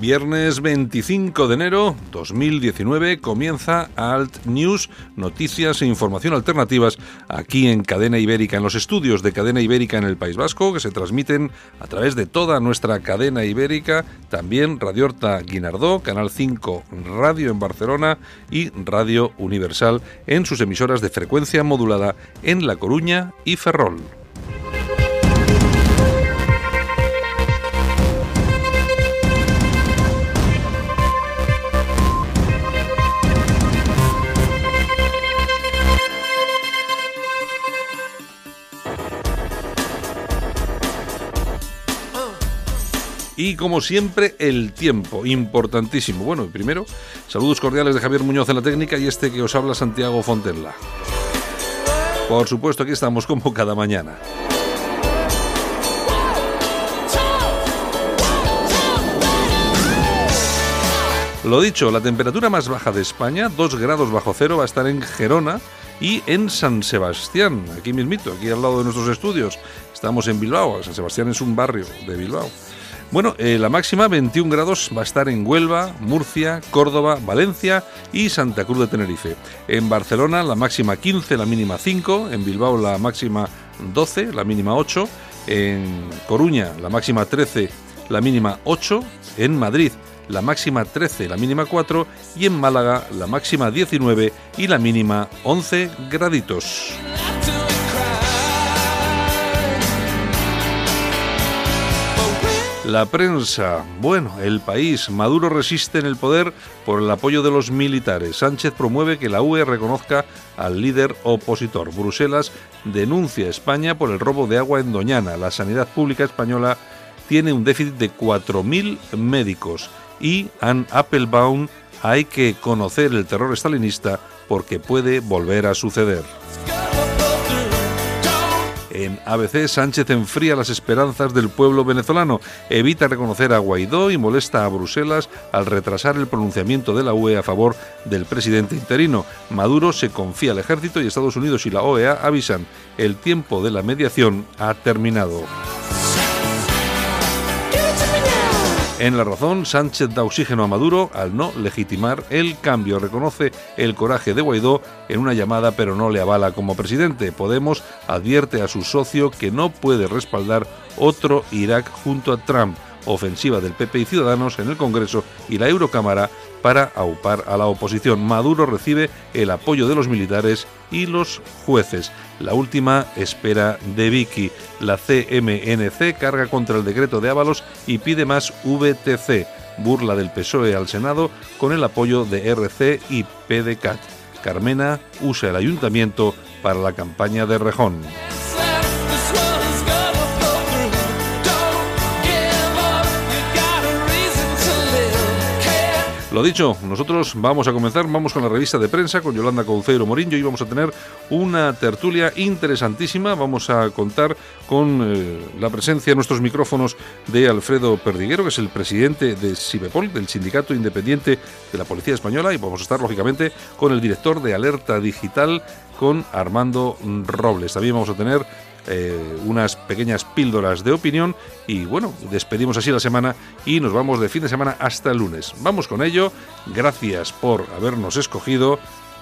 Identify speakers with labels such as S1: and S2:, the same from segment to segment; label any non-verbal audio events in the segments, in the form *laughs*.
S1: Viernes 25 de enero 2019 comienza Alt News, noticias e información alternativas aquí en Cadena Ibérica, en los estudios de Cadena Ibérica en el País Vasco, que se transmiten a través de toda nuestra cadena ibérica, también Radio Horta Guinardó, Canal 5 Radio en Barcelona y Radio Universal en sus emisoras de frecuencia modulada en La Coruña y Ferrol. Y como siempre, el tiempo, importantísimo. Bueno, primero, saludos cordiales de Javier Muñoz en la técnica y este que os habla Santiago Fontenla. Por supuesto, aquí estamos como cada mañana. Lo dicho, la temperatura más baja de España, 2 grados bajo cero, va a estar en Gerona y en San Sebastián, aquí mismito, aquí al lado de nuestros estudios. Estamos en Bilbao, San Sebastián es un barrio de Bilbao. Bueno, eh, la máxima 21 grados va a estar en Huelva, Murcia, Córdoba, Valencia y Santa Cruz de Tenerife. En Barcelona la máxima 15, la mínima 5. En Bilbao la máxima 12, la mínima 8. En Coruña la máxima 13, la mínima 8. En Madrid la máxima 13, la mínima 4. Y en Málaga la máxima 19 y la mínima 11 graditos. La prensa, bueno, el país, Maduro resiste en el poder por el apoyo de los militares. Sánchez promueve que la UE reconozca al líder opositor. Bruselas denuncia a España por el robo de agua en Doñana. La sanidad pública española tiene un déficit de 4.000 médicos. Y Anne Applebaum, hay que conocer el terror estalinista porque puede volver a suceder. En ABC, Sánchez enfría las esperanzas del pueblo venezolano, evita reconocer a Guaidó y molesta a Bruselas al retrasar el pronunciamiento de la UE a favor del presidente interino. Maduro se confía al ejército y Estados Unidos y la OEA avisan, el tiempo de la mediación ha terminado. En la razón, Sánchez da oxígeno a Maduro al no legitimar el cambio. Reconoce el coraje de Guaidó en una llamada, pero no le avala como presidente. Podemos advierte a su socio que no puede respaldar otro Irak junto a Trump. Ofensiva del PP y Ciudadanos en el Congreso y la Eurocámara para aupar a la oposición. Maduro recibe el apoyo de los militares y los jueces. La última espera de Vicky. La CMNC carga contra el decreto de Ábalos y pide más VTC. Burla del PSOE al Senado con el apoyo de RC y PDCAT. Carmena usa el ayuntamiento para la campaña de Rejón. Lo dicho, nosotros vamos a comenzar, vamos con la revista de prensa con Yolanda Couceiro Morillo y vamos a tener una tertulia interesantísima. Vamos a contar con eh, la presencia en nuestros micrófonos de Alfredo Perdiguero, que es el presidente de Sibepol, del Sindicato Independiente de la Policía Española, y vamos a estar lógicamente con el director de Alerta Digital, con Armando Robles. También vamos a tener eh, unas pequeñas píldoras de opinión y bueno, despedimos así la semana y nos vamos de fin de semana hasta el lunes. Vamos con ello, gracias por habernos escogido,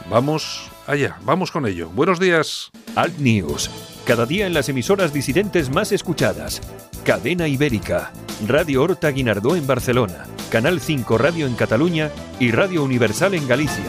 S1: vamos allá, vamos con ello. Buenos días.
S2: Alt News, cada día en las emisoras disidentes más escuchadas. Cadena Ibérica, Radio Horta Guinardó en Barcelona, Canal 5 Radio en Cataluña y Radio Universal en Galicia.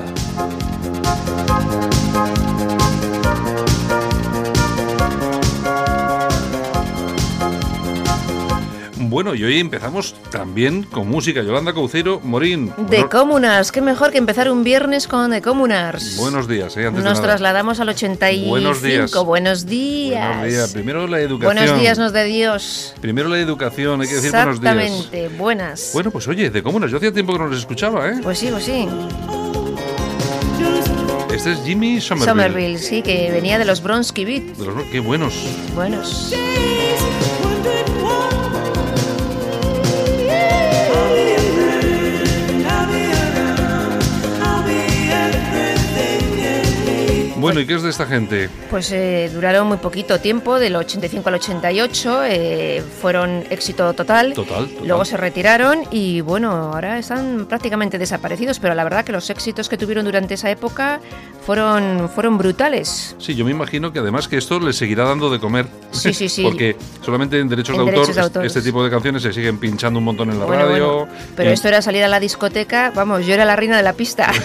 S1: Bueno, y hoy empezamos también con música. Yolanda Cauceiro, Morín.
S3: De Comunars, qué mejor que empezar un viernes con The Comunars.
S1: Buenos días, ¿eh? Antes
S3: Nos trasladamos al 85.
S1: Buenos días.
S3: Buenos días.
S1: Buenos días. Primero la educación.
S3: Buenos días, nos de Dios.
S1: Primero la educación, hay que decir buenos días.
S3: Exactamente, buenas.
S1: Bueno, pues oye, de Comunars, yo hacía tiempo que no los escuchaba, ¿eh?
S3: Pues sí, pues sí.
S1: Este es Jimmy Somerville.
S3: Somerville, sí, que venía de los Bronsky Beat.
S1: De los- qué buenos.
S3: Buenos.
S1: Bueno, ¿y qué es de esta gente?
S3: Pues eh, duraron muy poquito tiempo, del 85 al 88, eh, fueron éxito total.
S1: Total, total.
S3: Luego se retiraron y bueno, ahora están prácticamente desaparecidos, pero la verdad que los éxitos que tuvieron durante esa época fueron, fueron brutales.
S1: Sí, yo me imagino que además que esto les seguirá dando de comer.
S3: Sí, sí, *laughs* sí.
S1: Porque solamente en derechos,
S3: En
S1: de,
S3: derechos
S1: autor,
S3: de
S1: este- tipo de canciones se siguen pinchando un montón en la
S3: Bueno,
S1: radio.
S3: bueno, pero esto era salir a la discoteca, vamos, yo era la reina de la pista. *laughs*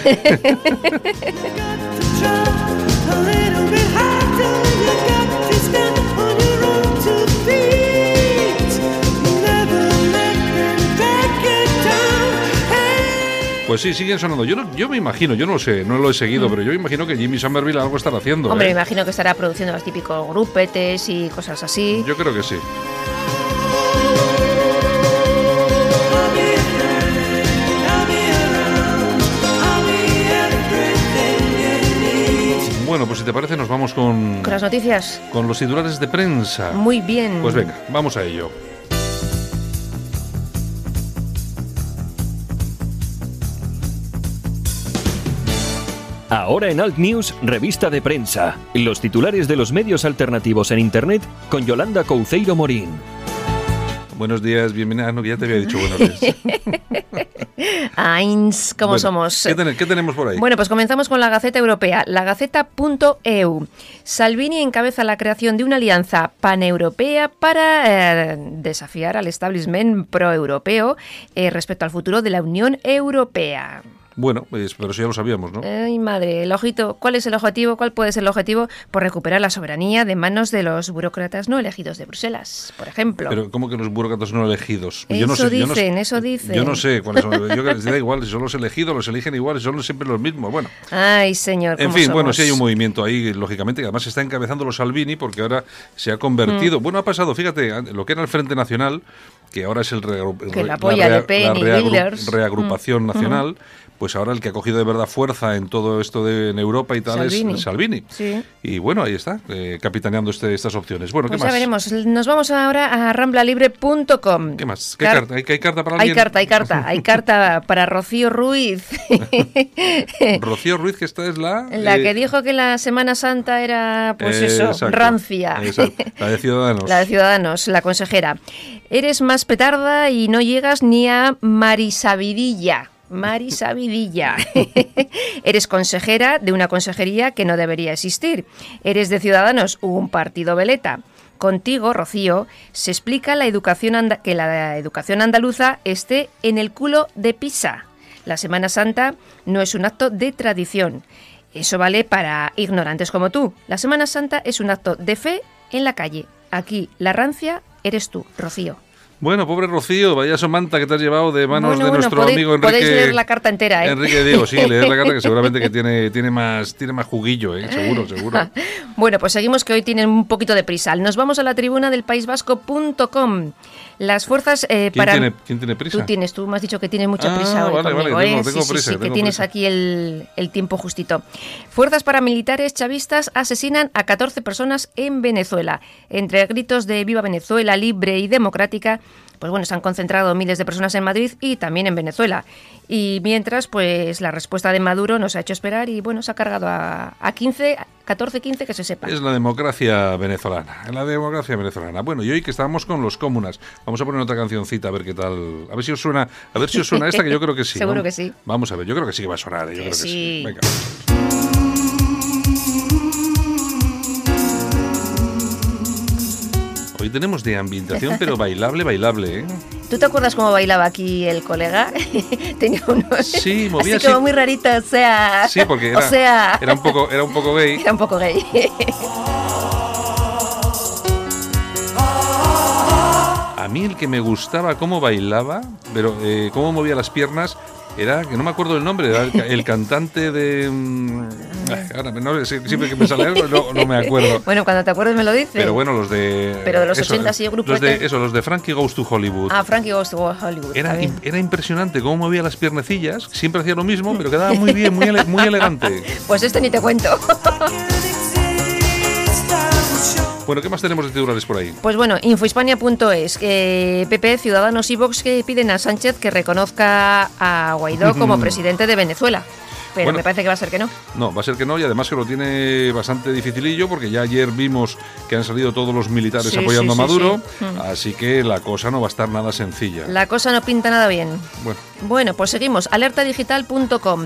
S3: *laughs*
S1: Pues sí, siguen sonando. Yo, no- yo me imagino, yo no lo sé, no lo he seguido, pero yo me imagino que Jimmy Somerville algo estará haciendo.
S3: Mm. Hombre,
S1: ¿eh?
S3: me imagino que estará produciendo los típicos grupetes y cosas así.
S1: Yo creo que sí. Bueno, pues si te parece nos vamos con,
S3: Con las noticias,
S1: con los titulares de prensa.
S3: muy bien.
S1: Pues venga, vamos a ello.
S2: Ahora en Alt News, revista de prensa. Los titulares de los medios alternativos en Internet con Yolanda Couceiro Morín.
S1: Buenos días, bienvenida. No, ya te había dicho buenos días. *laughs*
S3: Ains, ¿cómo
S1: Bueno,
S3: somos?
S1: ¿qué, ten- qué tenemos por ahí?
S3: Bueno, pues comenzamos con la Gaceta Europea, la Gaceta.eu. Salvini encabeza la creación de una alianza paneuropea para eh, desafiar al establishment pro-europeo eh, respecto al futuro de la Unión Europea.
S1: Bueno, pues, pero eso ya lo sabíamos, ¿no?
S3: Ay, madre, el ojito. ¿Cuál es el objetivo? ¿Cuál puede ser el objetivo? Por recuperar la soberanía de manos de los burócratas no elegidos de Bruselas, por ejemplo.
S1: Pero ¿cómo que los burócratas no elegidos?
S3: Eso
S1: yo no sé, yo no
S3: dicen, eso dicen.
S1: Yo no sé cuáles son. Yo les da igual, si son los elegidos, los eligen igual, si son siempre los mismos. Bueno,
S3: Ay, señor.
S1: en
S3: ¿cómo
S1: fin, bueno, sí hay un movimiento ahí, lógicamente, que además está encabezando los Salvini porque ahora se ha convertido.
S3: Mm.
S1: Bueno, ha pasado, fíjate, lo que era el Frente Nacional, que ahora es el reagru-
S3: la
S1: rea- reagru- reagrupación
S3: Mm.
S1: nacional. Pues ahora el que ha cogido de verdad fuerza en todo esto de en Europa y tal
S3: Salvini.
S1: es Salvini.
S3: Sí.
S1: Y bueno, ahí está, eh, capitaneando este, estas opciones. Bueno,
S3: Pues
S1: ¿qué
S3: ya
S1: más?
S3: veremos. Nos vamos ahora a ramblalibre.com.
S1: ¿Qué más? ¿Qué
S3: Car-
S1: carta? ¿Hay, hay carta para
S3: Hay
S1: alguien?
S3: carta, hay carta, hay carta para Rocío Ruiz, *laughs*
S1: Rocío Ruiz, que esta es la...
S3: la
S1: eh,
S3: que dijo que la Semana Santa era, pues
S1: eh,
S3: eso,
S1: exacto,
S3: rancia.
S1: exacto, la de Ciudadanos. *laughs*
S3: La de Ciudadanos, la consejera. Eres más petarda y no llegas ni a Marisabidilla. Marisabidilla. *laughs* Eres consejera de una consejería que no debería existir. Eres de Ciudadanos, un partido veleta. Contigo, Rocío, se explica la educación que la educación andaluza esté en el culo de Pisa. La Semana Santa no es un acto de tradición. Eso vale para ignorantes como tú. La Semana Santa es un acto de fe en la calle. Aquí, la rancia eres tú, Rocío.
S1: Bueno, pobre Rocío, vaya somanta que te has llevado de manos
S3: Bueno,
S1: de
S3: bueno,
S1: nuestro
S3: podéis-
S1: amigo Enrique.
S3: podéis leer la carta entera, ¿eh?
S1: Enrique Diego, sí, leer la carta que *laughs* seguramente que tiene, tiene más tiene más juguillo, ¿eh? seguro, *laughs* seguro.
S3: Bueno, pues seguimos que hoy tienen un poquito de prisa. Nos vamos a la tribuna del paisvasco.com. Las fuerzas eh,
S1: ¿Quién,
S3: para...
S1: tiene, ¿Quién tiene prisa?
S3: Tú tienes, tú me has dicho que tienes mucha
S1: Ah,
S3: prisa hoy
S1: vale, vale,
S3: conmigo,
S1: tengo-
S3: ¿eh?
S1: tengo
S3: sí, sí,
S1: prisa,
S3: sí, que
S1: tengo
S3: tienes
S1: prisa.
S3: aquí el, el tiempo justito. Fuerzas paramilitares chavistas asesinan a 14 personas en Venezuela. Entre gritos de Viva Venezuela libre y democrática, pues bueno, se han concentrado miles de personas en Madrid y también en Venezuela. Y mientras, pues la respuesta de Maduro nos ha hecho esperar y bueno, se ha cargado a, a 15, 14, 15 que se sepa.
S1: Es la democracia venezolana. La democracia venezolana. Bueno, y hoy que estábamos con los comunas, vamos a poner otra cancioncita a ver qué tal. A ver si os suena, a ver si os suena esta que yo creo que sí. *laughs*
S3: Seguro
S1: ¿no?
S3: que sí.
S1: Vamos a ver, yo creo que sí que va a sonar, ¿eh? yo
S3: Que
S1: creo que sí.
S3: sí.
S1: Venga. Hoy tenemos de ambientación, pero bailable, bailable, ¿eh?
S3: ¿Tú te acuerdas cómo bailaba aquí el colega? *laughs* Tenía unos...
S1: Sí, movía
S3: así
S1: así.
S3: como muy rarito, o sea...
S1: Sí, porque era,
S3: o sea...
S1: era un poco, era un poco gay. *laughs*
S3: Era un poco gay.
S1: A mí mí el que me gustaba cómo bailaba, pero eh, cómo movía las piernas, era, que no me acuerdo el nombre, era el, ca- el *laughs* cantante de... mm, ay, ahora, no, siempre que me sale algo no, no me acuerdo. *laughs*
S3: Bueno, cuando te acuerdes me lo dices.
S1: Pero bueno, los de...
S3: Pero de los 80 sí, el grupo
S1: los de,
S3: este.
S1: Eso, los de Frankie Goes to Hollywood.
S3: Ah, Frankie Goes to Hollywood.
S1: Era, era impresionante cómo movía las piernecillas, siempre hacía lo mismo, *laughs* pero quedaba muy bien, muy, ele- muy elegante.
S3: Pues este ni te cuento.
S1: Bueno, ¿qué más tenemos de titulares por ahí?
S3: Pues bueno, infohispania.es, que PP, Ciudadanos y Vox que piden a Sánchez que reconozca a Guaidó *laughs* como presidente de Venezuela. Pero
S1: Bueno.
S3: me parece que va a ser que no.
S1: No, va a ser que no, y además que lo tiene bastante dificilillo, porque ya ayer vimos que han salido todos los militares
S3: Sí,
S1: apoyando
S3: sí,
S1: a Maduro,
S3: sí. Mm.
S1: así que la cosa no va a estar nada sencilla.
S3: La cosa no pinta nada bien.
S1: Bueno,
S3: Bueno, pues seguimos. Alertadigital.com.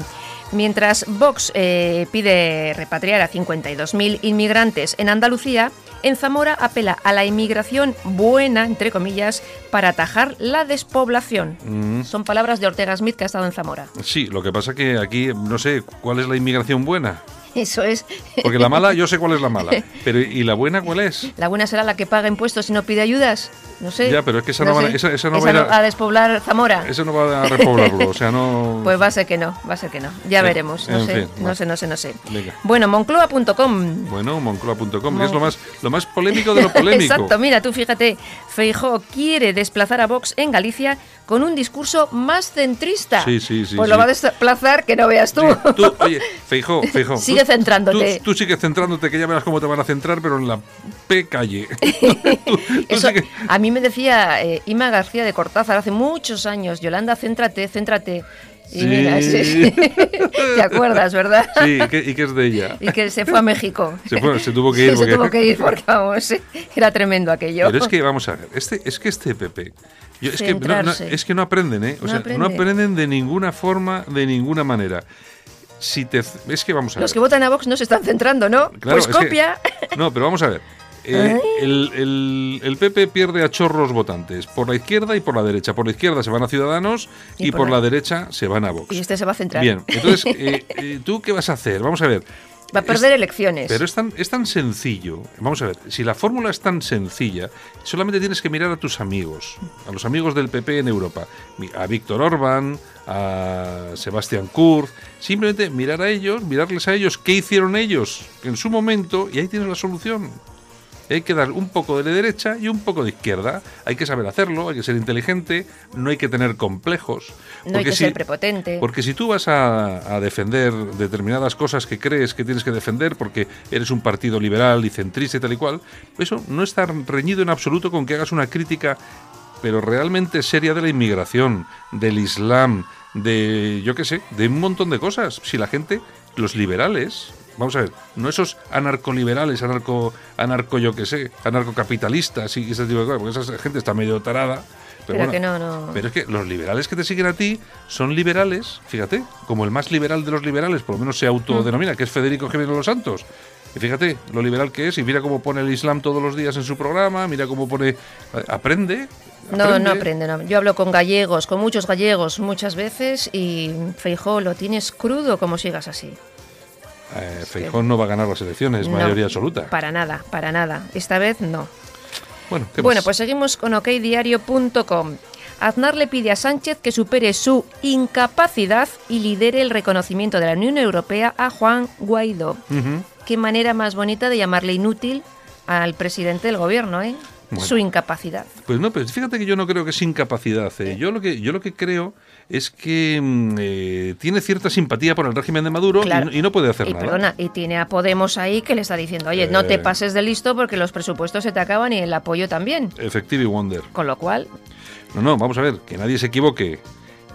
S3: Mientras Vox eh, pide repatriar a 52.000 inmigrantes en Andalucía, en Zamora apela a la inmigración buena, entre comillas, para atajar la despoblación.
S1: mm,
S3: Son palabras de Ortega Smith que ha estado en Zamora.
S1: sí, lo que pasa que aquí no sé cuál es la inmigración buena,
S3: Eso es.
S1: porque la mala, yo sé cuál es la mala, *laughs* pero ¿y la buena cuál es?
S3: La buena será la que paga impuestos y no pide ayudas. No sé.
S1: Ya, pero es que esa no va esa- esa no va a ir a-
S3: a despoblar Zamora.
S1: Eso no va a repoblarlo, o sea, no... *laughs*
S3: Pues va a ser que no, va a ser que no. Ya
S1: Eh,
S3: veremos. No sé,
S1: fin,
S3: no sé, no sé, no sé.
S1: Venga.
S3: Bueno, moncloa.com.
S1: Bueno, moncloa.com,
S3: Mon-
S1: que es lo más, lo más polémico de lo *laughs* polémico.
S3: Exacto, mira, tú fíjate, Feijó quiere desplazar a Vox en Galicia con un discurso más centrista.
S1: Sí, sí, sí,
S3: Pues
S1: sí.
S3: lo va a desplazar que no veas tú.
S1: Tú, oye, Feijó, Feijó.
S3: Sigue centrándote.
S1: Tú, tú sigue centrándote, que ya verás cómo te van a centrar, pero en la P calle. *laughs* Tú- tú
S3: Eso,
S1: sigue-
S3: a mí me decía eh, Ima García de Cortázar hace muchos años, Yolanda, céntrate, céntrate. Y
S1: Sí.
S3: mira, sí, sí. *laughs* te acuerdas, ¿verdad?
S1: Sí, y que, y que es de ella.
S3: Y que se fue a México.
S1: Se fue- se tuvo que ir *laughs*
S3: Sí,
S1: porque-
S3: Se tuvo que ir porque, vamos, era tremendo aquello.
S1: Pero es que, vamos a ver, este, es que este PP. yo- es, que no, no- es que no aprenden, ¿eh? O
S3: No
S1: sea,
S3: aprende.
S1: no aprenden de ninguna forma, de ninguna manera. Si te, es que vamos a ver.
S3: Los que votan a Vox no se están centrando, ¿no?
S1: Claro,
S3: pues
S1: que-
S3: copia.
S1: no, pero vamos a ver. *laughs* Eh, el, el- el PP pierde a chorros votantes, por la izquierda y por la derecha. Por la izquierda se van a Ciudadanos y,
S3: Y
S1: por, la- derecha se van a Vox.
S3: Y este se va a centrar.
S1: Bien, entonces, *laughs* eh, eh, ¿tú qué vas a hacer? Vamos a ver.
S3: Va a perder
S1: Es-
S3: elecciones.
S1: Pero es tan, es tan sencillo. Vamos a ver, si la fórmula es tan sencilla, solamente tienes que mirar a tus amigos, a los amigos del PP en Europa, a Víctor Orbán, a Sebastián Kurz, simplemente mirar a ellos, mirarles a ellos, qué hicieron ellos en su momento, y ahí tienes la solución. Hay que dar un poco de la derecha y un poco de izquierda. Hay que saber hacerlo, hay que ser inteligente, no hay que tener complejos.
S3: no hay
S1: porque
S3: que
S1: si-
S3: ser prepotente.
S1: porque si tú vas a, a defender determinadas cosas que crees que tienes que defender porque eres un partido liberal y centrista y tal y cual, eso no está reñido en absoluto con que hagas una crítica, pero realmente seria de la inmigración, del Islam, de, yo qué sé, de un montón de cosas. Si la gente, los liberales, vamos a ver, no esos anarcoliberales, anarco, anarco yo qué sé, anarcocapitalistas y ese tipo de cosas, porque esa gente está medio tarada. Pero,
S3: Pero
S1: bueno,
S3: que no, no.
S1: pero es que los liberales que te siguen a ti son liberales, fíjate, como el más liberal de los liberales, por lo menos se autodenomina, que es Federico Jiménez Los Santos. Y fíjate lo liberal que es, y mira cómo pone el Islam todos los días en su programa, mira cómo pone. eh, Aprende.
S3: No, no aprende, no. Yo hablo con gallegos, con muchos gallegos muchas veces y Feijó lo tienes crudo como sigas así.
S1: Eh, Feijóo no va a ganar las elecciones,
S3: No,
S1: mayoría absoluta.
S3: Para nada, para nada. Esta vez no.
S1: Bueno, ¿qué
S3: Bueno,
S1: más?
S3: pues seguimos con okdiario.com. Aznar le pide a Sánchez que supere su incapacidad y lidere el reconocimiento de la Unión Europea a Juan Guaidó. Qué manera más bonita de llamarle inútil al presidente del gobierno, ¿eh?
S1: Bueno.
S3: Su incapacidad.
S1: Pues no, pero fíjate que yo no creo que es incapacidad. ¿eh? Yo lo que yo lo que creo es que mm, eh, tiene cierta simpatía por el régimen de Maduro y
S3: Claro.
S1: no- y, no puede hacer
S3: Y
S1: nada.
S3: perdona, y tiene a Podemos ahí que le está diciendo, oye, no
S1: Eh.
S3: te pases de listo porque los presupuestos se te acaban y el apoyo también.
S1: Effective Wonder.
S3: Con lo cual,
S1: No, no, vamos a ver, que nadie se equivoque.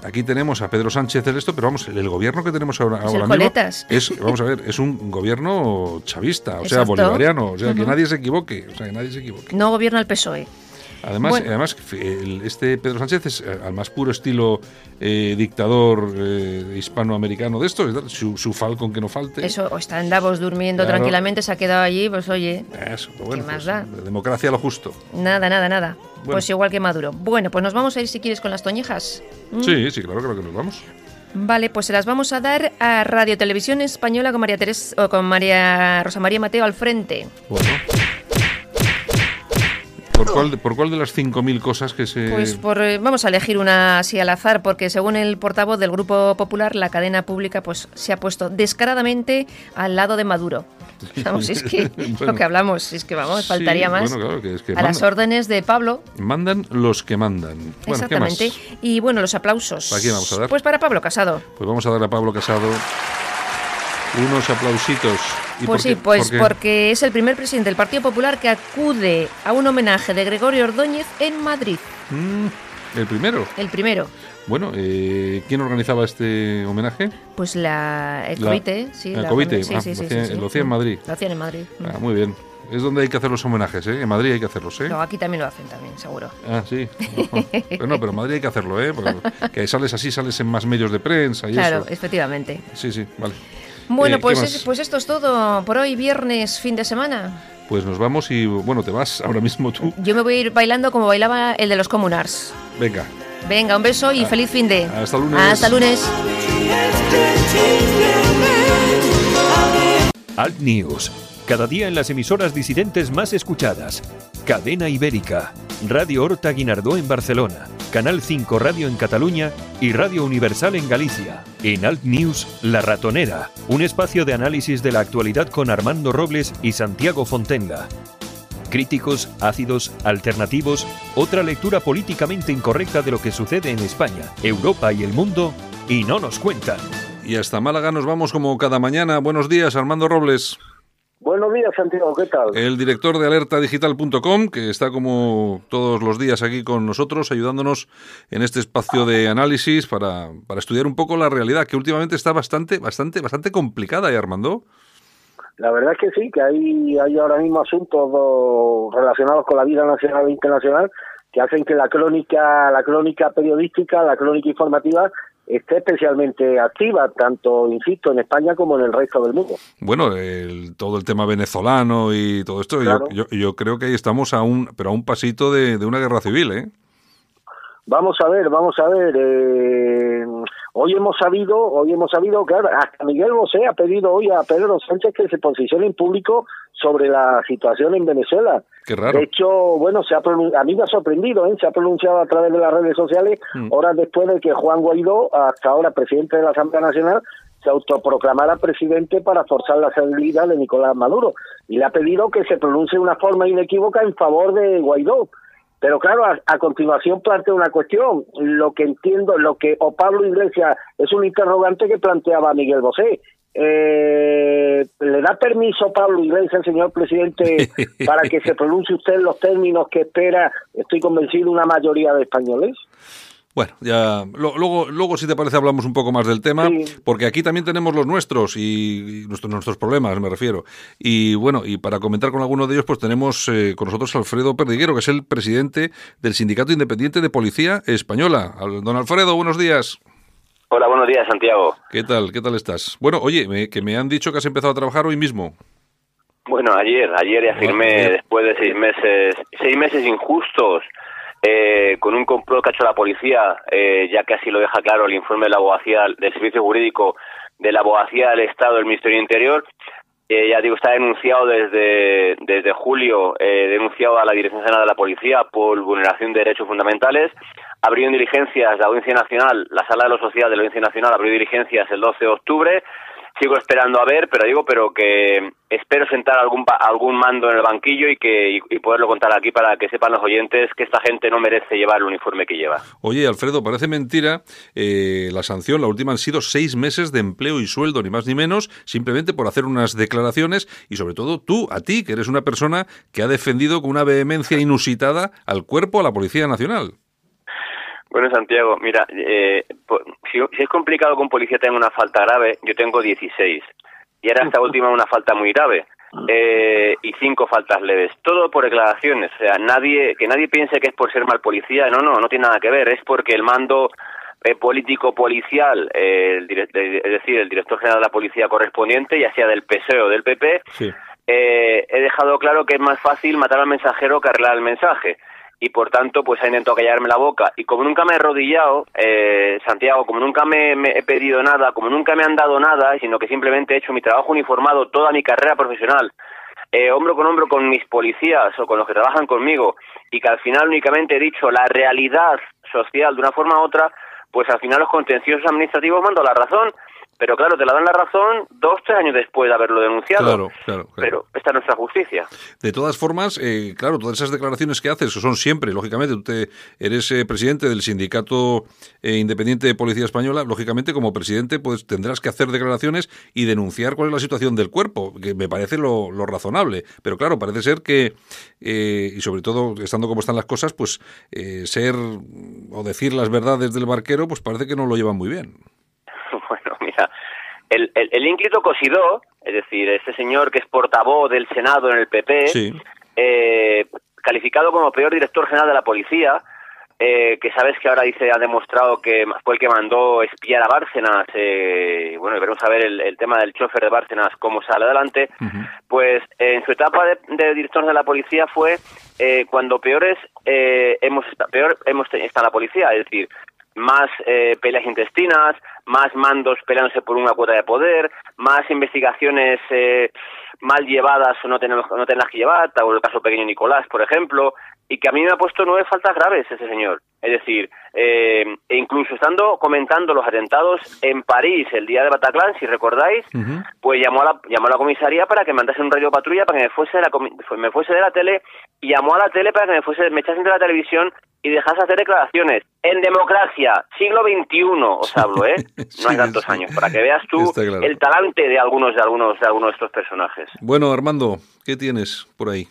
S1: Aquí tenemos a Pedro Sánchez del esto, pero vamos, el gobierno que tenemos ahora, ahora mismo es, vamos a ver, es un gobierno chavista, o sea, bolivariano, o sea, que nadie se equivoque, o sea, que nadie se equivoque.
S3: no gobierna el PSOE.
S1: Además,
S3: Bueno.
S1: además este Pedro Sánchez es eh, al más puro estilo eh, dictador eh, hispanoamericano de estos, su, su Falcon que no falte.
S3: Eso, o está en Davos durmiendo
S1: Claro.
S3: tranquilamente, se ha quedado allí, pues oye,
S1: Eso, pues bueno,
S3: más
S1: pues,
S3: da?
S1: democracia lo justo.
S3: nada, nada, nada.
S1: Bueno.
S3: Pues igual que Maduro. Bueno, pues nos vamos a ir si quieres con las toñejas. ¿Mm?
S1: Sí, sí, claro, claro que nos vamos.
S3: Vale, pues se las vamos a dar a Radio Televisión Española con María Teresa o con María Rosa María Mateo al frente.
S1: Bueno. ¿Por cuál, ¿Por cuál de las 5.000 cosas que se...?
S3: Pues por, eh, vamos a elegir una así al azar, porque según el portavoz del Grupo Popular, la cadena pública pues se ha puesto descaradamente al lado de Maduro. *laughs* Vamos, es que *laughs* lo que hablamos, es que vamos, faltaría más. a las órdenes de Pablo.
S1: Mandan los que mandan.
S3: Exactamente. Y bueno, los aplausos.
S1: ¿Para quién vamos a dar?
S3: Pues para Pablo Casado.
S1: Pues vamos a dar a Pablo Casado unos aplausitos.
S3: pues sí, pues porque es el primer presidente del Partido Popular que acude a un homenaje de Gregorio Ordóñez en Madrid.
S1: Mm, ¿El primero?
S3: El primero.
S1: Bueno, eh, ¿quién organizaba este homenaje?
S3: Pues la, el COVITE, sí.
S1: El COVITE, sí, sí, sí, lo hacía en Madrid.
S3: Lo hacían en Madrid.
S1: Ah, muy bien. Es donde hay que hacer los homenajes, ¿eh? En Madrid hay que hacerlos, ¿eh?
S3: No, aquí también lo hacen también, seguro.
S1: Ah, sí. *laughs* pero no, pero en Madrid hay que hacerlo, ¿eh? Porque *laughs* que sales así, sales en más medios de prensa y
S3: claro, efectivamente.
S1: Sí, sí, vale.
S3: Bueno, eh, pues, pues esto es todo por hoy, viernes, fin de semana.
S1: Pues nos vamos y, bueno, te vas ahora mismo tú.
S3: Yo me voy a ir bailando como bailaba el de los Comunars.
S1: Venga.
S3: Venga, un beso y ah, feliz fin de.
S1: Hasta lunes.
S3: Hasta lunes.
S2: Alt News. Cada día en las emisoras disidentes más escuchadas. Cadena Ibérica. Radio Horta Guinardó en Barcelona. Canal 5 Radio en Cataluña y Radio Universal en Galicia. En Alt News, La Ratonera. Un espacio de análisis de la actualidad con Armando Robles y Santiago Fontenga críticos, ácidos, alternativos, otra lectura políticamente incorrecta de lo que sucede en España, Europa y el mundo, y no nos cuentan.
S1: Y hasta Málaga nos vamos como cada mañana. Buenos días, Armando Robles.
S4: Buenos días, Santiago, ¿qué tal?
S1: El director de alertadigital.com, que está como todos los días aquí con nosotros, ayudándonos en este espacio de análisis para, para estudiar un poco la realidad, que últimamente está bastante, bastante, bastante complicada, ¿y ¿eh, Armando?
S4: La verdad es que sí, que hay, hay ahora mismo asuntos relacionados con la vida nacional e internacional que hacen que la crónica, la crónica periodística, la crónica informativa esté especialmente activa, tanto, insisto, en España como en el resto del mundo.
S1: Bueno, el, todo el tema venezolano y todo esto, yo, yo, creo que ahí estamos a un, pero a un pasito de, de una guerra civil, ¿eh?
S4: Vamos a ver, vamos a ver. Eh, hoy hemos sabido, hoy hemos sabido que hasta Miguel Bosé ha pedido hoy a Pedro Sánchez que se posicione en público sobre la situación en Venezuela.
S1: Qué raro.
S4: De hecho, bueno, se ha a mí me ha sorprendido, ¿eh? se ha pronunciado a través de las redes sociales mm. horas después de que Juan Guaidó, hasta ahora presidente de la Asamblea Nacional, se autoproclamara presidente para forzar la salida de Nicolás Maduro y le ha pedido que se pronuncie de una forma inequívoca en favor de Guaidó. Pero claro, a, continuación plantea una cuestión. Lo que entiendo, lo que o Pablo Iglesias es un interrogante que planteaba Miguel Bosé. Eh, ¿Le da permiso Pablo Iglesias, señor presidente, *laughs* para que se pronuncie usted los términos que espera, estoy convencido, una mayoría de españoles?
S1: Bueno, ya luego, luego si te parece hablamos un poco más del tema, porque aquí también tenemos los nuestros y, nuestros, nuestros problemas, me refiero. Y bueno, y para comentar con alguno de ellos, pues tenemos eh, con nosotros Alfredo Perdiguero, que es el presidente del Sindicato Independiente de Policía Española. Don Alfredo, buenos días.
S5: Hola, buenos días, Santiago.
S1: ¿Qué tal? ¿Qué tal estás? Bueno, oye, que me han dicho que has empezado a trabajar hoy mismo.
S5: Bueno, ayer, ayer ya firmé después de seis meses, seis meses injustos eh, con un complot que ha hecho la policía, eh, ya que así lo deja claro el informe de la abogacía del Servicio Jurídico de la Abogacía del Estado del Ministerio Interior. Eh, ya digo, está denunciado desde, desde julio, eh, denunciado a la Dirección General de la Policía por vulneración de derechos fundamentales. Abrió en diligencias la Audiencia Nacional, la Sala de lo Social de la Audiencia Nacional abrió diligencias el 12 de octubre sigo esperando a ver, pero digo, pero que espero sentar algún algún mando en el banquillo y que y, poderlo contar aquí para que sepan los oyentes que esta gente no merece llevar el uniforme que lleva.
S1: Oye, Alfredo, parece mentira eh, la sanción, la última han sido seis meses de empleo y sueldo, ni más ni menos, simplemente por hacer unas declaraciones y sobre todo tú, a ti, que eres una persona que ha defendido con una vehemencia inusitada al cuerpo, a la Policía Nacional.
S5: Bueno, Santiago, mira, eh, si, es complicado que un policía tenga una falta grave, yo tengo 16. Y ahora esta *laughs* última una falta muy grave. Eh, y cinco faltas leves. Todo por declaraciones. O sea, nadie, que nadie piense que es por ser mal policía. No, no, no tiene nada que ver. Es porque el mando eh, político policial, es decir, el director general de la policía correspondiente, ya sea del PSOE o del PP, he dejado claro que es más fácil matar al mensajero que arreglar el mensaje y por tanto pues ha intentado callarme la boca. Y como nunca me he arrodillado eh, Santiago como nunca me, he pedido nada como nunca me han dado nada sino que simplemente he hecho mi trabajo uniformado toda mi carrera profesional eh, hombro con hombro con mis policías o con los que trabajan conmigo y que al final únicamente he dicho la realidad social de una forma u otra, pues al final los contenciosos administrativos mando la razón pero claro, te la dan la razón dos, tres años después de haberlo denunciado.
S1: Claro, claro.
S5: Pero esta es nuestra justicia.
S1: De todas formas, eh, claro, todas esas declaraciones que haces son siempre, lógicamente, tú eres eh, presidente del Sindicato eh, Independiente de Policía Española, lógicamente como presidente pues tendrás que hacer declaraciones y denunciar cuál es la situación del cuerpo, que me parece lo, lo razonable. Pero claro, parece ser que, y sobre todo estando como están las cosas, pues ser o decir las verdades del barquero, pues parece que no lo llevan muy bien.
S5: El, el, el ínclito Cosidó, es decir, este señor que es portavoz del Senado en el PP, eh, calificado como peor director general de la policía, eh, que sabes que ahora dice ha demostrado que fue el que mandó espiar a Bárcenas, eh, bueno, veremos a ver el, tema del chofer de Bárcenas cómo sale adelante, pues en su etapa de, director de la policía fue eh, cuando peores eh, hemos peor hemos está la policía, es decir, más eh, peleas intestinas, más mandos peleándose por una cuota de poder, más investigaciones eh, mal llevadas o no tenemos no que llevar, tal el caso pequeño Nicolás, por ejemplo, y que a mí me ha puesto nueve faltas graves ese señor. Es decir, eh, e incluso estando comentando los atentados en París el día de Bataclan, si recordáis, pues llamó a la llamó a la comisaría para que mandase un radio patrulla para que me fuese de la me fuese de la tele y llamó a la tele para que me fuese me echasen de la televisión y dejase hacer declaraciones. En democracia, siglo XXI, os hablo, ¿eh? *laughs* No hay tantos años, para que veas tú el talante de algunos de algunos de algunos de estos personajes.
S1: Bueno, Armando, ¿qué tienes por ahí?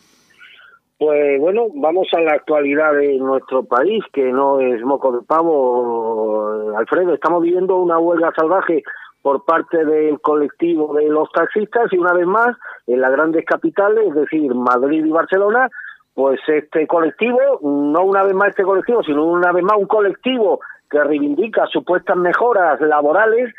S4: Pues bueno, vamos a la actualidad de nuestro país, que no es moco de pavo, Alfredo. Estamos viviendo una huelga salvaje por parte del colectivo de los taxistas y una vez más en las grandes capitales, es decir, Madrid y Barcelona, pues este colectivo, no una vez más este colectivo, sino una vez más un colectivo que reivindica supuestas mejoras laborales,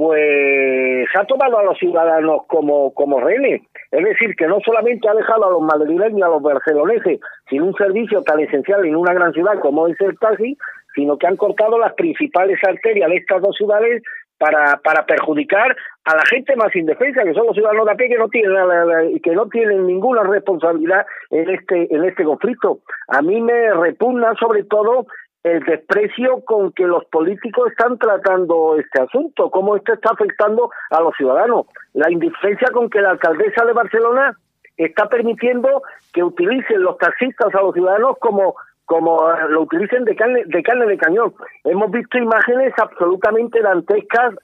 S4: pues ha tomado a los ciudadanos como, como rehenes. Es decir, que no solamente ha dejado a los madrileños, a los barceloneses, sin un servicio tan esencial en una gran ciudad como es el taxi, sino que han cortado las principales arterias de estas dos ciudades para, para perjudicar a la gente más indefensa, que son los ciudadanos de a pie que no tienen que no tienen ninguna responsabilidad en este en este conflicto. A mí me repugna sobre todo el desprecio con que los políticos están tratando este asunto, cómo esto está afectando a los ciudadanos, la indiferencia con que la alcaldesa de Barcelona está permitiendo que utilicen los taxistas a los ciudadanos como como lo utilicen de carne de carne de cañón. Hemos visto imágenes absolutamente dantescas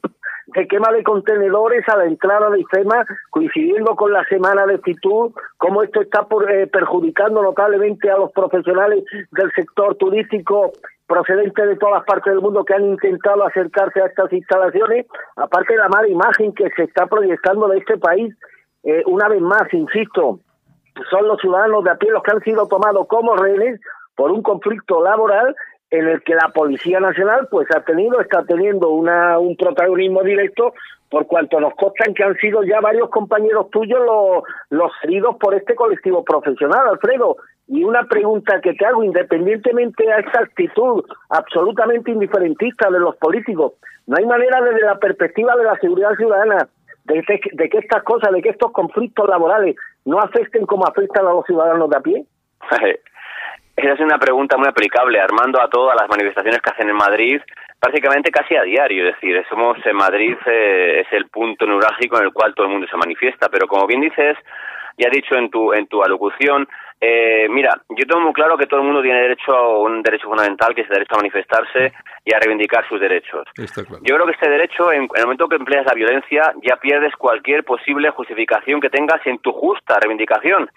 S4: de quema de contenedores a la entrada de IFEMA, coincidiendo con la semana de actitud, cómo esto está por, eh, perjudicando notablemente a los profesionales del sector turístico procedentes de todas partes del mundo que han intentado acercarse a estas instalaciones, aparte de la mala imagen que se está proyectando de este país, eh, una vez más, insisto, son los ciudadanos de a pie los que han sido tomados como rehenes por un conflicto laboral en el que la Policía Nacional pues ha tenido, está teniendo una, un protagonismo directo por cuanto nos constan que han sido ya varios compañeros tuyos los, los heridos por este colectivo profesional, Alfredo. Y una pregunta que te hago, independientemente a esta actitud absolutamente indiferentista de los políticos, ¿no hay manera desde la perspectiva de la seguridad ciudadana de que, de que estas cosas, de que estos conflictos laborales no afecten como afectan a los ciudadanos de a pie? *laughs*
S5: Esa es una pregunta muy aplicable, Armando, a todas las manifestaciones que hacen en Madrid, prácticamente casi a diario. Es decir, somos en Madrid eh, es el punto neurálgico en el cual todo el mundo se manifiesta. Pero como bien dices, ya dicho en tu en tu alocución, eh, mira, yo tengo muy claro que todo el mundo tiene derecho a un derecho fundamental, que es el derecho a manifestarse y a reivindicar sus derechos. Yo creo que este derecho, en, el momento que empleas la violencia, ya pierdes cualquier posible justificación que tengas en tu justa reivindicación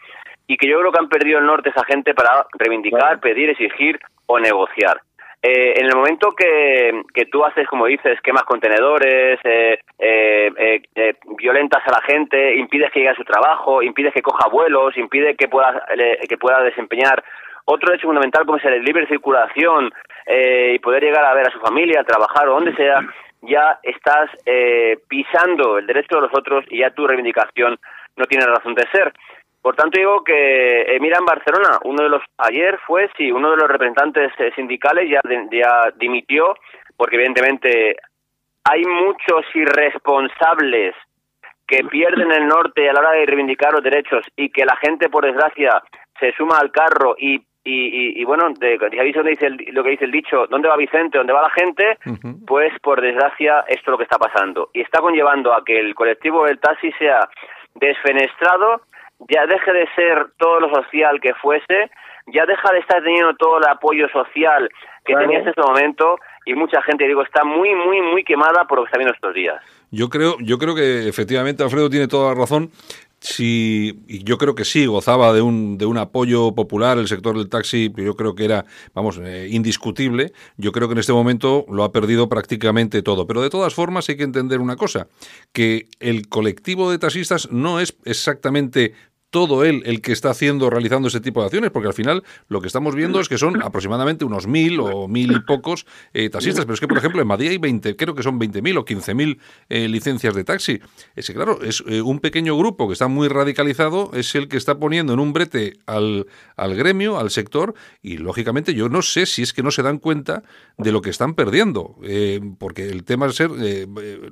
S5: y que yo creo que han perdido el norte esa gente para reivindicar, pedir, exigir o negociar. Eh, en el momento que, que, tú haces, como dices, quemas contenedores, eh, eh, eh, violentas a la gente, impides que llegue a su trabajo, impides que coja vuelos, impides que pueda, que pueda desempeñar otro derecho fundamental como es el libre circulación y poder llegar a ver a su familia, a trabajar o donde sea, ya estás pisando el derecho de los otros y ya tu reivindicación no tiene razón de ser. Por tanto, digo que eh, mira en Barcelona, uno de los ayer fue, sí, uno de los representantes eh, sindicales ya, ya dimitió, porque evidentemente hay muchos irresponsables que pierden el norte a la hora de reivindicar los derechos y que la gente, por desgracia, se suma al carro y y, y, bueno, de, dice lo que dice el dicho, ¿dónde va Vicente? ¿Dónde va la gente? Pues por desgracia esto es lo que está pasando. Y está conllevando a que el colectivo del taxi sea desfenestrado, ya deje de ser todo lo social que fuese, ya deja de estar teniendo todo el apoyo social que tenía en este momento y mucha gente, digo, está muy, muy, muy quemada por lo que está viendo estos días.
S1: Yo creo, yo creo que efectivamente Alfredo tiene toda la razón si, y yo creo que sí, gozaba de un, de un apoyo popular el sector del taxi, yo creo que era, vamos, eh, indiscutible. Yo creo que en este momento lo ha perdido prácticamente todo. Pero de todas formas hay que entender una cosa, que el colectivo de taxistas no es exactamente todo él el que está haciendo, realizando ese tipo de acciones, porque al final lo que estamos viendo es que son *laughs* aproximadamente unos mil o mil y pocos eh, taxistas, pero es que, por ejemplo, en Madrid hay 20, creo que son 20.000 o 15.000 eh, licencias de taxi. Ese, claro, es eh, un pequeño grupo que está muy radicalizado, es el que está poniendo en un brete al, al gremio, al sector, y lógicamente yo no sé si es que no se dan cuenta de lo que están perdiendo, porque el tema es ser,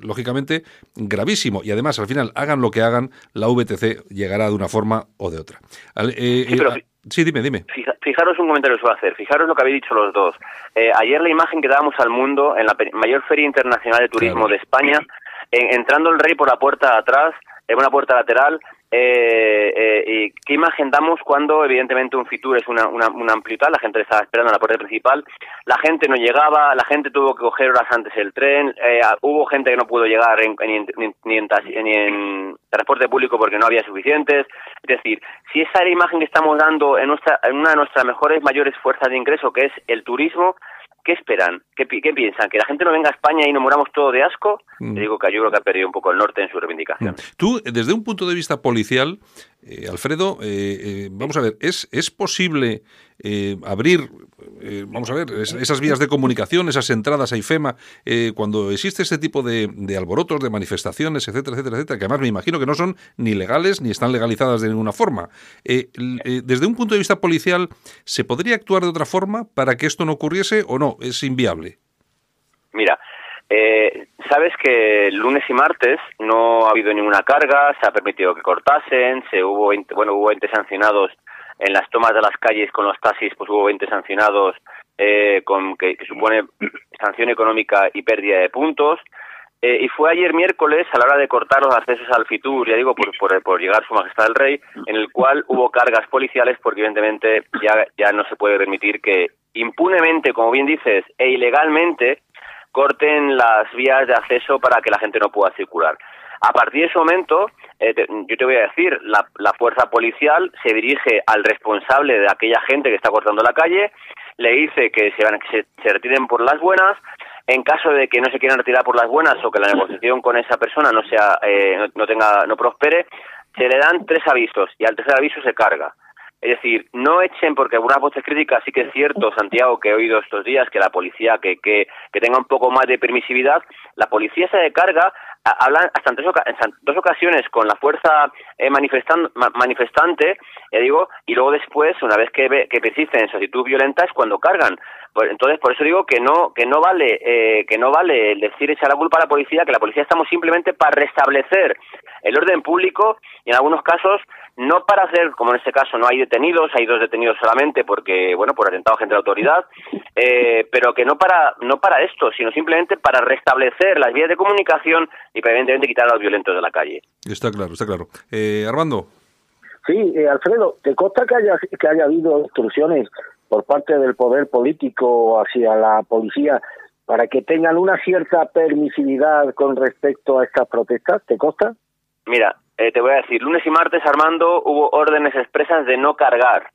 S1: lógicamente, gravísimo, y además, al final, hagan lo que hagan, la VTC llegará de una forma o de otra.
S5: Eh, eh, sí, dime, dime. Fijaros un comentario que os voy a hacer. Fijaros lo que habéis dicho los dos. Eh, ayer la imagen que dábamos al mundo en la mayor feria internacional de turismo de España, entrando el rey por la puerta de atrás, en una puerta lateral, eh, eh, ¿Qué imagen damos cuando, evidentemente, un Fitur es una, una, amplitud? La gente estaba esperando en la puerta principal, la gente no llegaba, la gente tuvo que coger horas antes el tren, eh, hubo gente que no pudo llegar ni, en, transporte público porque no había suficientes. Es decir, si esa es la imagen que estamos dando en, nuestra, en una de nuestras mejores, mayores fuerzas de ingreso, que es el turismo, ¿Qué esperan? ¿Qué, piensan? ¿Que la gente no venga a España y nos moramos todo de asco? Mm. Te digo que yo creo que ha perdido un poco el norte en su reivindicación. Mm.
S1: Tú, desde un punto de vista policial, eh, Alfredo, eh, eh, vamos a ver, ¿es, es posible abrir, vamos a ver, esas vías de comunicación, esas entradas a IFEMA, cuando existe este tipo de, de, alborotos, de manifestaciones, etcétera, etcétera, etcétera, que además me imagino que no son ni legales ni están legalizadas de ninguna forma? desde un punto de vista policial, ¿se podría actuar de otra forma para que esto no ocurriese o no? ¿Es inviable?
S5: Mira, eh, Sabes que lunes y martes no ha habido ninguna carga, se ha permitido que cortasen, se hubo bueno hubo 20 sancionados en las tomas de las calles con los taxis, pues hubo 20 sancionados eh, con que, supone *clears throat* sanción económica y pérdida de puntos. Eh, y fue ayer miércoles a la hora de cortar los accesos al Fitur, ya digo, por, por, por, llegar Su Majestad el Rey, en el cual hubo cargas policiales porque evidentemente ya, ya no se puede permitir que impunemente, como bien dices, e ilegalmente corten las vías de acceso para que la gente no pueda circular. A partir de ese momento, eh, yo te voy a decir, la, fuerza policial se dirige al responsable de aquella gente que está cortando la calle, le dice que se, van, que se, retiren por las buenas, en caso de que no se quieran retirar por las buenas o que la negociación con esa persona no sea eh, no, tenga no prospere, se le dan tres avisos y al tercer aviso se carga. Es decir, no echen, porque algunas voces críticas sí que es cierto, Santiago, que he oído estos días, que la policía, que, que, que tenga un poco más de permisividad, la policía se descarga, hablan hasta en, dos ocasiones con la fuerza eh, manifestante, ya digo, y luego después, una vez que, que persisten en su actitud violenta, es cuando cargan. Pues, entonces, por eso digo que no, que no vale, eh, que no vale decir echar la culpa a la policía, que la policía estamos simplemente para restablecer el orden público y en algunos casos no para hacer, como en este caso no hay detenidos, hay dos detenidos solamente porque, bueno, por atentado a gente de autoridad, eh, pero que no para, no para esto, sino simplemente para restablecer las vías de comunicación y para evidentemente quitar a los violentos de la calle.
S1: Está claro, está claro. Eh, Armando.
S4: Sí, eh, Alfredo, ¿te consta que haya, que haya habido instrucciones por parte del poder político hacia la policía para que tengan una cierta permisividad con respecto a estas protestas? ¿Te consta?
S5: Mira, eh, te voy a decir, lunes y martes, Armando, hubo órdenes expresas de no cargar.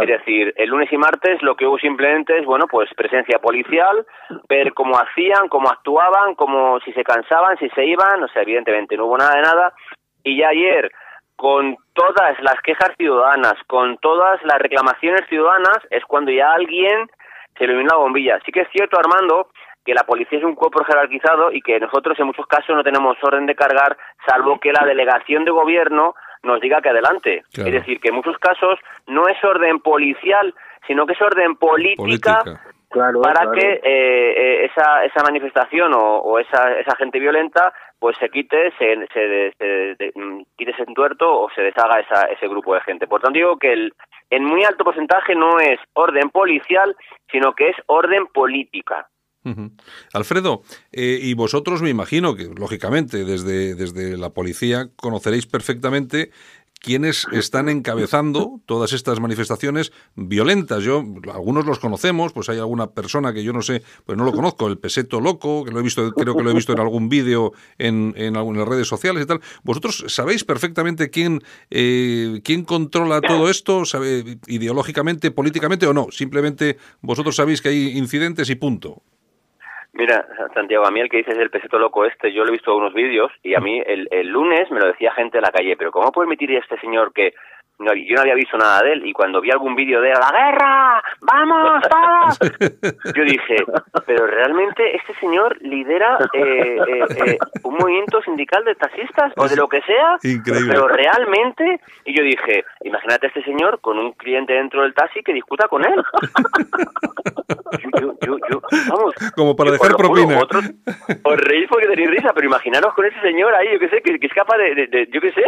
S5: Es decir, el lunes y martes lo que hubo simplemente es, bueno, pues presencia policial, ver cómo hacían, cómo actuaban, cómo si se cansaban, si se iban, o sea, evidentemente no hubo nada de nada. Y ya ayer, con todas las quejas ciudadanas, con todas las reclamaciones ciudadanas, es cuando ya alguien se iluminó la bombilla. Sí que es cierto, Armando, que la policía es un cuerpo jerarquizado y que nosotros en muchos casos no tenemos orden de cargar, salvo que la delegación de gobierno nos diga que adelante. Es decir, que en muchos casos no es orden policial, sino que es orden política, para que eh, eh, esa, esa manifestación o, esa, esa gente violenta pues se quite, se, se, mm, quite ese entuerto o se deshaga esa, ese grupo de gente. Por tanto, digo que el, en muy alto porcentaje no es orden policial, sino que es orden política.
S1: Alfredo, eh, y vosotros me imagino que, lógicamente, desde, desde la policía conoceréis perfectamente quienes están encabezando todas estas manifestaciones violentas. Yo, algunos los conocemos, pues hay alguna persona que yo no sé, pues no lo conozco, el peseto loco, que lo he visto, creo que lo he visto en algún vídeo en, en algunas redes sociales y tal. ¿Vosotros sabéis perfectamente quién, eh, quién controla todo esto, sabe, ideológicamente, políticamente o no? Simplemente vosotros sabéis que hay incidentes y punto.
S5: Mira, Santiago, a mí el que dices el peseto loco este, yo lo he visto en unos vídeos y a mí el, el lunes me lo decía gente en la calle, pero ¿cómo puede admitir este señor que no, yo no había visto nada de él y cuando vi algún vídeo de la guerra, vamos todos, *laughs* yo dije, pero realmente este señor lidera eh, eh, eh, un movimiento sindical de taxistas o de lo que sea,
S1: Increíble.
S5: pero realmente, y yo dije, imagínate este señor con un cliente dentro del taxi que discuta con él. *laughs* yo, yo, vamos,
S1: Como para dejar propina.
S5: os reís porque tenéis risa, pero imaginaros con ese señor ahí, yo qué sé, que, que es capaz de, de, de, yo qué sé.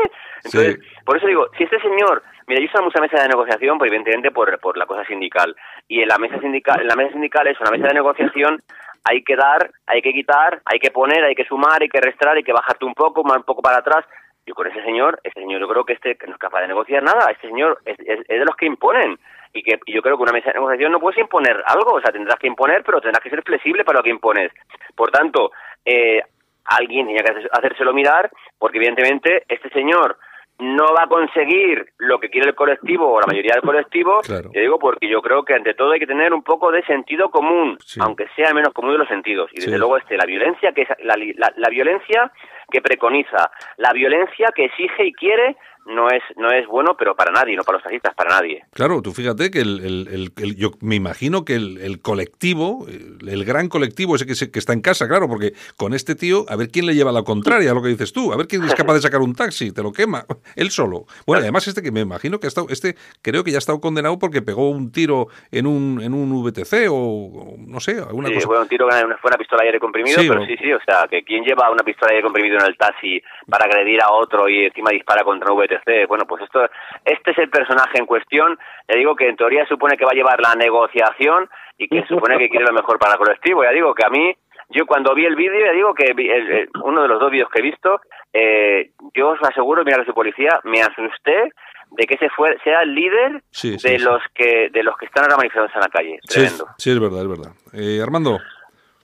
S5: Entonces,
S1: Sí.
S5: por eso digo, si este señor, mira, yo estaba en mucha mesa de negociación, pues evidentemente por, por la cosa sindical. Y en la mesa sindical, en la mesa sindical es una mesa de negociación, hay que dar, hay que quitar, hay que poner, hay que sumar, hay que restar, hay que bajarte un poco, un poco para atrás. Yo con ese señor, este señor yo creo que este no es capaz de negociar nada, este señor es, de los que imponen. Y que yo creo que una mesa de negociación no puedes imponer algo, o sea, tendrás que imponer, pero tendrás que ser flexible para lo que impones. Por tanto, eh, alguien tenía que hacérselo mirar, porque evidentemente este señor no va a conseguir lo que quiere el colectivo o la mayoría del colectivo,
S1: Claro.
S5: yo digo porque yo creo que ante todo hay que tener un poco de sentido común,
S1: Sí.
S5: aunque sea menos común de los sentidos. Y desde
S1: Sí.
S5: luego este, la violencia que es la, la, la violencia que preconiza, la violencia que exige y quiere no es no es bueno, pero para nadie, no para los taxistas, para nadie.
S1: Claro, tú fíjate que el, el- el- el- yo me imagino que el, el colectivo, el, gran colectivo ese que, se- que está en casa, claro, porque con este tío, a ver quién le lleva la contraria a lo que dices tú, a ver quién es capaz de sacar un taxi, te lo quema, *laughs* él solo. Bueno, además este que me imagino que ha estado, este creo que ya ha estado condenado porque pegó un tiro en un, en un VTC o, o no sé, alguna
S5: Sí,
S1: cosa.
S5: fue un tiro que fue una pistola de aire comprimido,
S1: Sí,
S5: pero
S1: o-
S5: sí, sí, o sea, que quien lleva una pistola de aire comprimido en el taxi para agredir a otro y encima dispara contra un VTC, bueno, pues esto, este es el personaje en cuestión, ya digo que en teoría supone que va a llevar la negociación y que supone que quiere lo mejor para el colectivo, ya digo que a mí, yo cuando vi el vídeo, ya digo que vi- el- el- uno de los dos vídeos que he visto, eh, yo os aseguro, mira soy policía, me asusté de que ese fue, sea el líder
S1: Sí, sí,
S5: de
S1: sí.
S5: los que de los que están ahora manifestándose en la calle,
S1: Sí,
S5: tremendo.
S1: sí, es verdad, es verdad. Eh, Armando.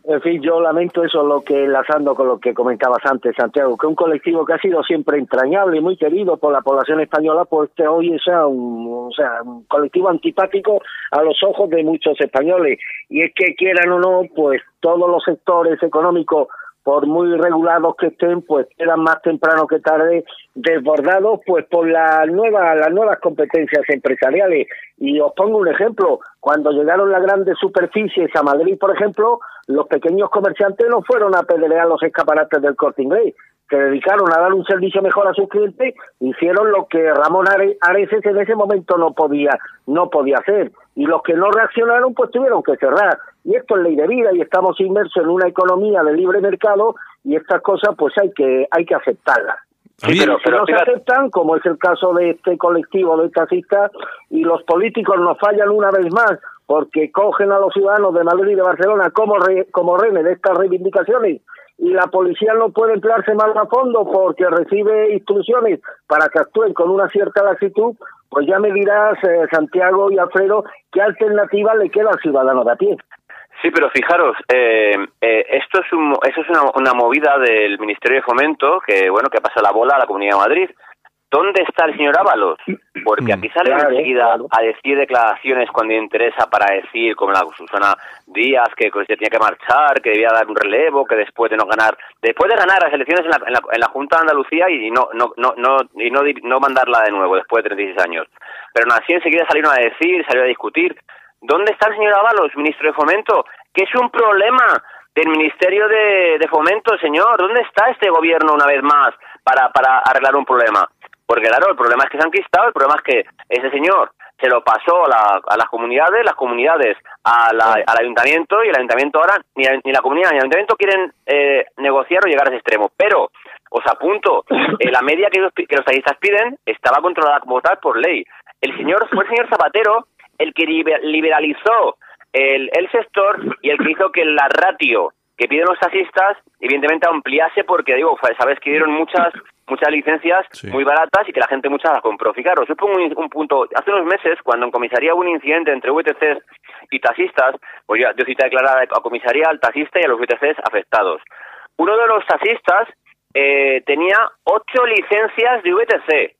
S4: En fin, yo lamento eso, lo que enlazando con lo que comentabas antes, Santiago, que un colectivo que ha sido siempre entrañable y muy querido por la población española, pues que hoy sea un, o sea, un colectivo antipático a los ojos de muchos españoles. Y es que quieran o no, pues todos los sectores económicos, por muy regulados que estén, pues quedan más temprano que tarde desbordados pues por la nueva, las nuevas competencias empresariales. Y os pongo un ejemplo, cuando llegaron las grandes superficies a Madrid, por ejemplo, los pequeños comerciantes no fueron a pedrear los escaparates del corte inglés, se dedicaron a dar un servicio mejor a sus clientes, hicieron lo que Ramón Are- Areces en ese momento no podía, no podía hacer. Y los que no reaccionaron, pues tuvieron que cerrar. Y esto es ley de vida y estamos inmersos en una economía de libre mercado y estas cosas pues hay que, hay que aceptarlas.
S1: Mí-
S5: pero-
S4: Si no se aceptan, como es el caso de este colectivo de taxistas, y los políticos nos fallan una vez más porque cogen a los ciudadanos de Madrid y de Barcelona como, re- como rehenes de estas reivindicaciones y la policía no puede emplearse más a fondo porque recibe instrucciones para que actúen con una cierta laxitud, pues ya me dirás, eh, Santiago y Alfredo, qué alternativa le queda al ciudadano de a pie.
S5: Sí, pero fijaros, eh, eh, esto es, un, eso es una, una movida del Ministerio de Fomento que, bueno, que pasa la bola a la Comunidad de Madrid. ¿Dónde está el señor Ábalos? Porque aquí sale
S4: Claro,
S5: enseguida
S4: claro.
S5: a decir declaraciones cuando interesa para decir, como la Susana Díaz, que se tenía que marchar, que debía dar un relevo, que después de no ganar, después de ganar las elecciones en la, en la, en la Junta de Andalucía y no no no no y no, no mandarla de nuevo después de 36 años. Pero aún así enseguida salieron a decir, salió a discutir. ¿Dónde está el señor Ábalos, ministro de Fomento? Que es un problema del Ministerio de, de Fomento, señor. ¿Dónde está este gobierno una vez más para, para arreglar un problema? Porque claro, el problema es que se han quistado, el problema es que ese señor se lo pasó a, las comunidades, las comunidades al ayuntamiento y el ayuntamiento ahora, ni, la comunidad ni el ayuntamiento quieren eh, negociar o llegar a ese extremo. Pero os apunto, *laughs* eh, la media que los, que los taxistas piden estaba controlada como tal por ley. El señor fue el señor Zapatero el que liberalizó el, el sector y el que hizo que la ratio que piden los taxistas, evidentemente ampliase porque, digo, sabes que dieron muchas muchas licencias muy baratas y que la gente muchas las compró. Fijaros, yo pongo un, punto, hace unos meses, cuando en comisaría hubo un incidente entre VTCs y taxistas, pues ya yo cita declarada a comisaría al taxista y a los VTCs afectados. Uno de los taxistas eh, tenía ocho licencias de VTC.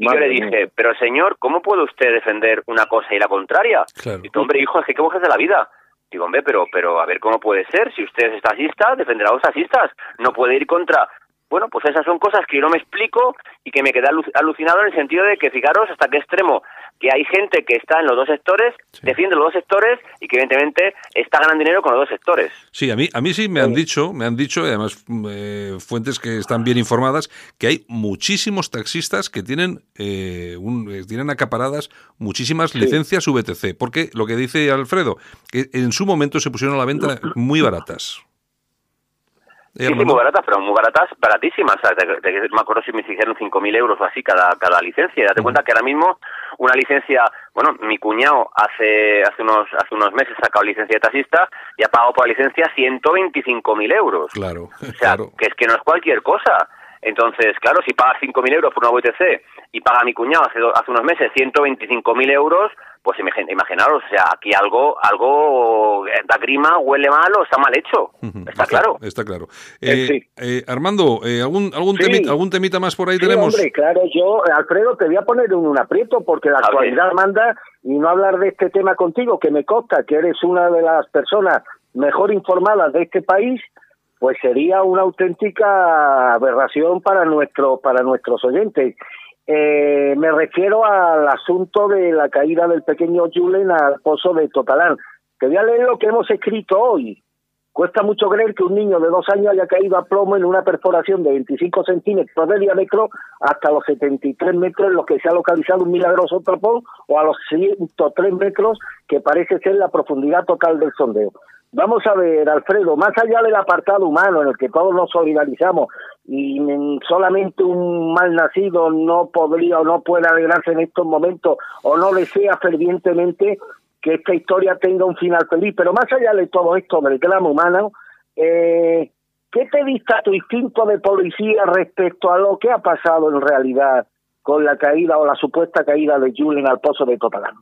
S5: Y yo le dije, pero señor, ¿cómo puede usted defender una cosa y la contraria? Y tu hombre, hijo, es que ¿qué mujer de la vida? Digo, hombre, pero, pero a ver cómo puede ser. Si usted es taxista, defenderá a los taxistas. No puede ir contra. Bueno, pues esas son cosas que yo no me explico y que me queda alucinado en el sentido de que, fijaros hasta qué extremo, que hay gente que está en los dos sectores, defiende los dos sectores y que evidentemente está ganando dinero con los dos sectores.
S1: Sí, a mí, a mí sí me han dicho, me han dicho, además eh, fuentes que están bien informadas, que hay muchísimos taxistas que tienen, eh, eh, tienen acaparadas muchísimas licencias VTC, porque lo que dice Alfredo, que en su momento se pusieron a la venta muy baratas.
S5: Sí, sí, muy baratas, pero muy baratas, baratísimas. O sea, me acuerdo si me hicieron 5.000 euros o así cada, cada licencia. Date cuenta que ahora mismo una licencia, bueno, mi cuñado hace hace unos hace unos meses ha sacado licencia de taxista y ha pagado por la licencia 125.000 euros.
S1: Claro,
S5: o sea, que es que no es cualquier cosa. Entonces, claro, si pagas 5.000 euros por una VTC y paga mi cuñado hace, hace unos meses 125.000 euros, pues imaginaros, o sea, aquí algo, algo eh, da grima, huele mal o está mal hecho. Está, claro.
S1: Está claro. Eh, eh, Armando, ¿algún, algún, temita, ¿algún temita más por ahí tenemos?
S4: Hombre, claro, yo, Alfredo, te voy a poner un aprieto porque la actualidad manda y no hablar de este tema contigo, que me consta que eres una de las personas mejor informadas de este país pues sería una auténtica aberración para nuestro para nuestros oyentes eh, me refiero al asunto de la caída del pequeño Julen al pozo de Totalán. Te voy a leer lo que hemos escrito hoy. Cuesta mucho creer que un niño de dos años haya caído a plomo en una perforación de 25 centímetros de diámetro hasta los 73 metros en los que se ha localizado un milagroso tapón o a los 103 metros que parece ser la profundidad total del sondeo. Vamos a ver, Alfredo, más allá del apartado humano en el que todos nos solidarizamos y solamente un mal nacido no podría o no puede alegrarse en estos momentos o no desea fervientemente que esta historia tenga un final feliz, pero más allá de todo esto del drama humano, eh, ¿qué te dista tu instinto de policía respecto a lo que ha pasado en realidad con la caída o la supuesta caída de Julen al pozo de Totalán?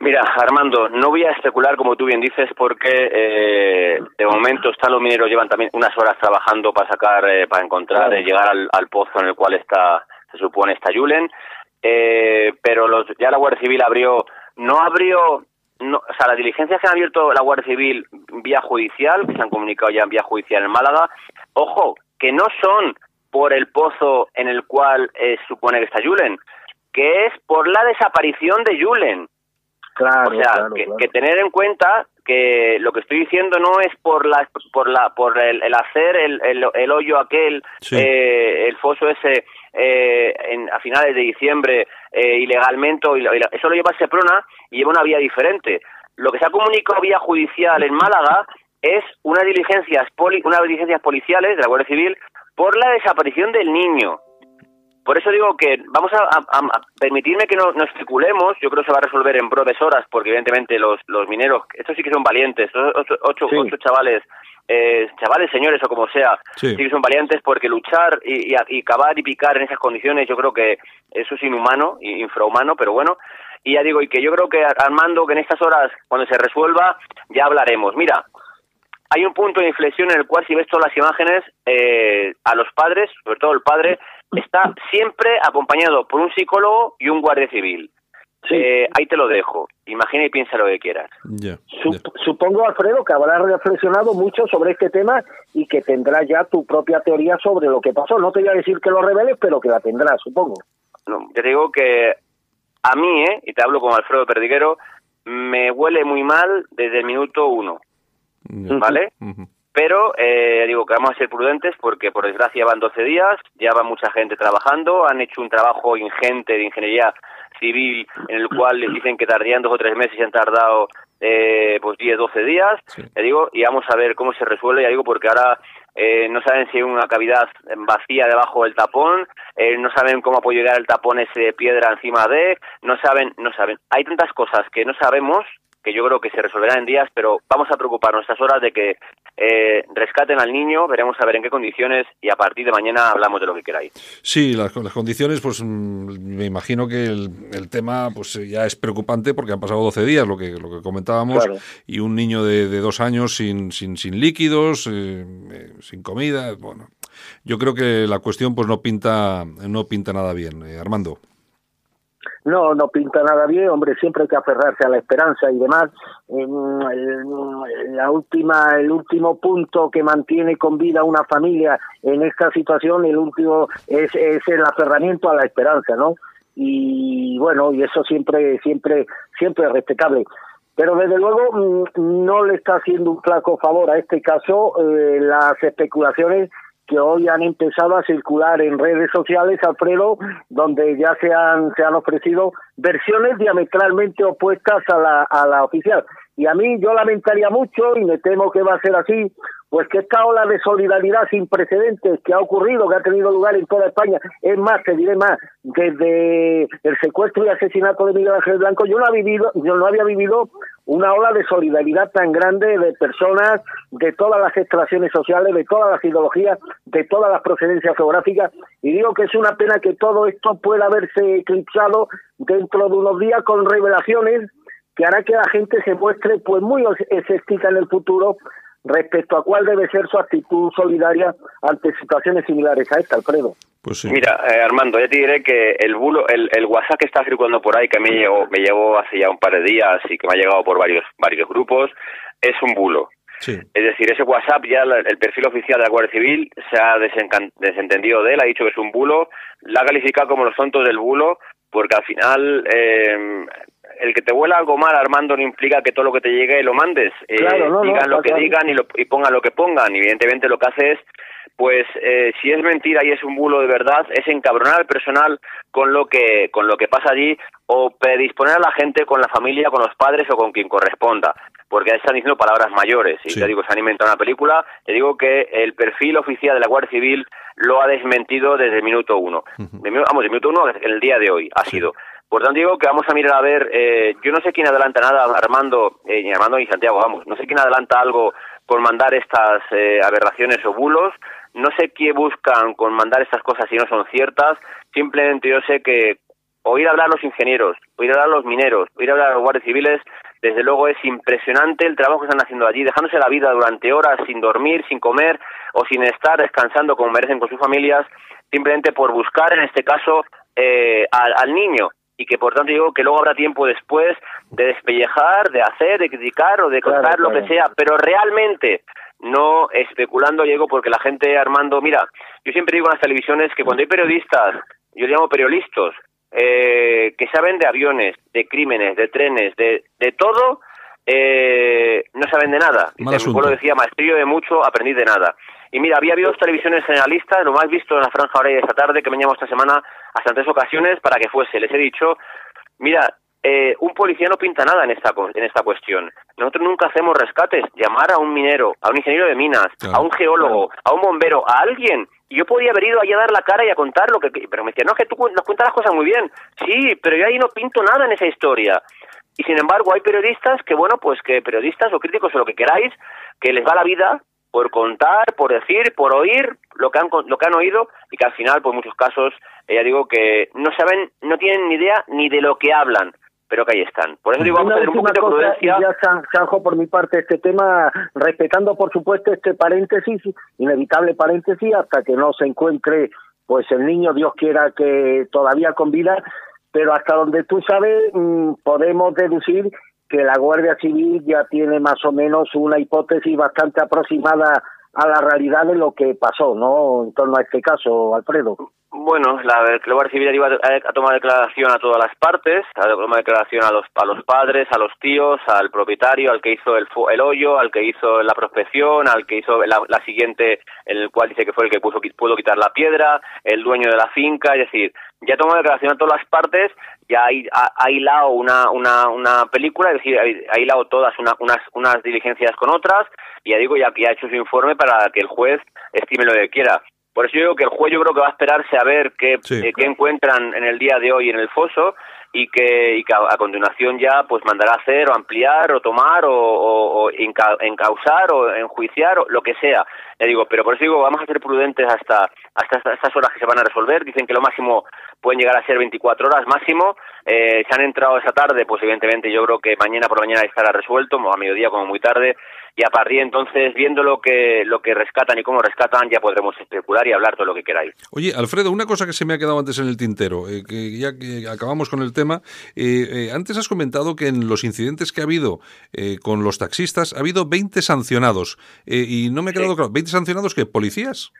S5: Mira, Armando, no voy a especular como tú bien dices porque eh, de momento están los mineros llevan también unas horas trabajando para sacar, eh, para encontrar, eh, llegar al, pozo en el cual está, se supone está Julen, pero los, ya la Guardia Civil abrió, no abrió, no, o sea, las diligencias que han abierto la Guardia Civil vía judicial, que se han comunicado ya en vía judicial en Málaga, ojo, que no son por el pozo en el cual supone que está Julen, que es por la desaparición de Julen
S4: Claro,
S5: o sea, que, tener en cuenta que lo que estoy diciendo no es por la por la por el, hacer el, el, hoyo aquel eh, el foso ese eh, en, a finales de diciembre eh, ilegalmente eso lo lleva Seprona y lleva una vía diferente. Lo que se ha comunicado vía judicial en Málaga es unas diligencias poli, unas diligencias policiales de la Guardia Civil por la desaparición del niño por eso digo que vamos a, permitirme que no, especulemos. Yo creo que se va a resolver en breves horas, porque evidentemente los, los mineros, estos sí que son valientes, estos ocho, ocho, chavales, eh, chavales, señores o como sea, sí. que son valientes porque luchar y, y, cavar y picar en esas condiciones, yo creo que eso es inhumano, infrahumano, pero bueno. Y ya digo, y que yo creo que Armando, que en estas horas, cuando se resuelva, ya hablaremos. Mira, hay un punto de inflexión en el cual si ves todas las imágenes, eh, a los padres, sobre todo el padre, está siempre acompañado por un psicólogo y un guardia civil. Eh, ahí te lo dejo. Imagina y piensa lo que quieras.
S4: Supongo, Alfredo, que habrás reflexionado mucho sobre este tema y que tendrás ya tu propia teoría sobre lo que pasó. No te voy a decir que lo reveles, pero que la tendrás, supongo.
S5: No, te digo que a mí, ¿eh? y te hablo como Alfredo Perdiguero, me huele muy mal desde el minuto uno. ¿Vale? Pero eh, digo que vamos a ser prudentes porque por desgracia van 12 días, ya va mucha gente trabajando, han hecho un trabajo ingente de ingeniería civil en el cual les dicen que tardarían dos o tres meses y han tardado eh, pues 10, 12 días, ya digo, y vamos a ver cómo se resuelve, ya digo, porque ahora eh, no saben si hay una cavidad vacía debajo del tapón, eh, no saben cómo puede llegar el tapón ese de piedra encima de, no saben, no saben. Hay tantas cosas que no sabemos que yo creo que se resolverán en días, pero vamos a preocuparnos estas horas de que eh, rescaten al niño, veremos a ver en qué condiciones y a partir de mañana hablamos de lo que queráis.
S1: Sí, las, las condiciones, pues mm, me imagino que el, el, tema pues ya es preocupante porque han pasado 12 días, lo que, lo que comentábamos, claro. y un niño de, de, dos años sin, sin, sin líquidos, eh, eh, sin comida, bueno. Yo creo que la cuestión pues no pinta no pinta nada bien, eh, Armando.
S4: No, no pinta nada bien, hombre, siempre hay que aferrarse a la esperanza y demás. La última, el último punto que mantiene con vida una familia en esta situación, el último es, es el aferramiento a la esperanza, ¿no? Y bueno, y eso siempre, siempre, siempre es respetable pero desde luego no le está haciendo un flaco favor a este caso eh, las especulaciones que hoy han empezado a circular en redes sociales, Alfredo, donde ya se han, se han ofrecido versiones diametralmente opuestas a la, a la oficial. Y a mí yo lamentaría mucho, y me temo que va a ser así, pues que esta ola de solidaridad sin precedentes que ha ocurrido, que ha tenido lugar en toda España, es más, te diré más, desde el secuestro y asesinato de Miguel Ángel Blanco, yo no, ha vivido, yo no había vivido una ola de solidaridad tan grande de personas de todas las extracciones sociales, de todas las ideologías, de todas las procedencias geográficas, y digo que es una pena que todo esto pueda haberse eclipsado dentro de unos días con revelaciones que hará que la gente se muestre pues muy escéptica en el futuro respecto a cuál debe ser su actitud solidaria ante situaciones similares a esta, Alfredo.
S5: Pues sí. Mira, eh, Armando, ya te diré que el bulo, el, el WhatsApp que está circulando por ahí, que me llegó, me llegó hace ya un par de días y que me ha llegado por varios, varios grupos, es un bulo.
S1: Sí.
S5: Es decir, ese WhatsApp ya el perfil oficial de la Guardia Civil se ha desentendido de él, ha dicho que es un bulo, la ha calificado como los tontos del bulo, porque al final eh, el que te vuela algo mal, Armando, no implica que todo lo que te llegue lo mandes. Eh,
S4: claro, no,
S5: digan
S4: no,
S5: lo que digan y, lo, y pongan lo que pongan. Evidentemente lo que hace es, pues, eh, si es mentira y es un bulo de verdad, es encabronar al personal con lo que con lo que pasa allí o predisponer a la gente con la familia, con los padres o con quien corresponda. Porque están diciendo palabras mayores. Y
S1: Sí.
S5: te digo, se han inventado una película. Te digo que el perfil oficial de la Guardia Civil lo ha desmentido desde el minuto uno. De minu- vamos, el minuto uno el día de hoy ha sido. Por tanto, digo que vamos a mirar a ver, eh, yo no sé quién adelanta nada, Armando, eh, Armando ni Santiago, vamos, no sé quién adelanta algo con mandar estas eh, aberraciones o bulos, no sé qué buscan con mandar estas cosas si no son ciertas, simplemente yo sé que oír hablar a los ingenieros, oír hablar a los mineros, oír hablar a los guardias civiles, desde luego es impresionante el trabajo que están haciendo allí, dejándose la vida durante horas sin dormir, sin comer o sin estar descansando como merecen con sus familias, simplemente por buscar en este caso eh, al, al niño y que por tanto digo que luego habrá tiempo después de despellejar, de hacer, de criticar o de
S4: Claro,
S5: contar lo
S4: claro.
S5: que sea, pero realmente no especulando llego porque la gente Armando, mira, yo siempre digo en las televisiones que cuando hay periodistas, yo les llamo periodistas, eh, que saben de aviones, de crímenes, de trenes, de, de todo, eh, no saben de nada.
S1: Mal
S5: Mi pueblo decía, maestrillo de mucho, aprendí de nada. Y mira, había habido dos televisiones generalistas, lo más visto en la franja horaria de esta tarde, que me esta semana hasta en tres ocasiones para que fuese. Les he dicho, mira, eh, un policía no pinta nada en esta, en esta cuestión. Nosotros nunca hacemos rescates. Llamar a un minero, a un ingeniero de minas,
S1: Claro.
S5: a un geólogo, a un bombero, a alguien. Y yo podía haber ido allí a dar la cara y a contar lo que... Pero me decía, no, es que tú nos cuentas las cosas muy bien. Sí, pero yo ahí no pinto nada en esa historia. Y sin embargo hay periodistas que, bueno, pues que periodistas o críticos o lo que queráis, que les va la vida por contar, por decir, por oír lo que han lo que han oído y que al final, pues en muchos casos, eh, ya digo que no saben, no tienen ni idea ni de lo que hablan, pero que ahí están. Por eso digo, vamos a tener un poquito de prudencia.
S4: ya San- Sanjo, por mi parte, este tema, respetando por supuesto este paréntesis, inevitable paréntesis, hasta que no se encuentre pues el niño, Dios quiera que todavía con vida, pero hasta donde tú sabes, mm, podemos deducir que la Guardia Civil ya tiene más o menos una hipótesis bastante aproximada a la realidad de lo que pasó, ¿no? En torno a este caso, Alfredo.
S5: Bueno, la, que lo va a recibir iba a, tomar declaración a todas las partes, a tomar declaración a los, a los padres, a los tíos, al propietario, al que hizo el, el hoyo, al que hizo la prospección, al que hizo la, siguiente, en el cual dice que fue el que puso, pudo quitar la piedra, el dueño de la finca, es decir, ya tomó declaración a todas las partes, ya ha, hilado una, una, una película, es decir, ha, hilado todas unas, unas diligencias con otras, y ya digo, ya, ya ha hecho su informe para que el juez estime lo que quiera. Por eso yo digo que el juez yo creo que va a esperarse a ver qué, eh, qué encuentran en el día de hoy en el foso y que, y que a, continuación ya pues mandará a hacer o ampliar o tomar o, o, encausar o enjuiciar o lo que sea. Le digo, pero por eso digo, vamos a ser prudentes hasta, hasta estas horas que se van a resolver. Dicen que lo máximo pueden llegar a ser 24 horas máximo. Eh, se han entrado esa tarde, pues evidentemente yo creo que mañana por la mañana estará resuelto, a mediodía como muy tarde y a partir de entonces, viendo lo que, lo que rescatan y cómo rescatan, ya podremos especular y hablar todo lo que queráis.
S1: Oye, Alfredo, una cosa que se me ha quedado antes en el tintero, eh, que ya que acabamos con el tema, eh, eh, antes has comentado que en los incidentes que ha habido con los taxistas ha habido 20 sancionados, y no me ha quedado claro, ¿20 sancionados qué? ¿Policías?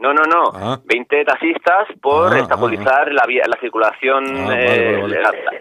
S5: No, no, no. 20 ah. taxistas por ah, obstaculizar ah, la vía, la circulación, eh,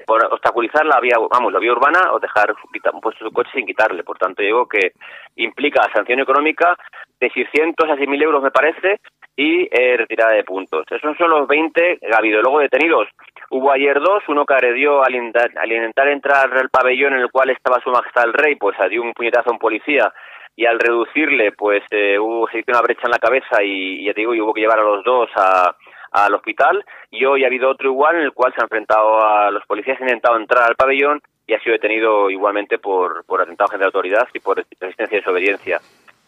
S5: por obstaculizar la vía, vamos, la vía urbana o dejar un puesto su coche sin quitarle. Por tanto, digo que implica sanción económica de 600 a 6.000 euros, me parece, y eh, retirada de puntos. Esos son los 20 que ha habido. Luego detenidos. Hubo ayer dos, uno que agredió al, al intentar entrar al pabellón en el cual estaba su majestad el rey, pues dio un puñetazo a un policía y al reducirle pues eh, hubo se hizo una brecha en la cabeza y, ya te digo hubo que llevar a los dos a, al hospital y hoy ha habido otro igual en el cual se ha enfrentado a los policías han intentado entrar al pabellón y ha sido detenido igualmente por, por atentado general de autoridad y por resistencia y desobediencia.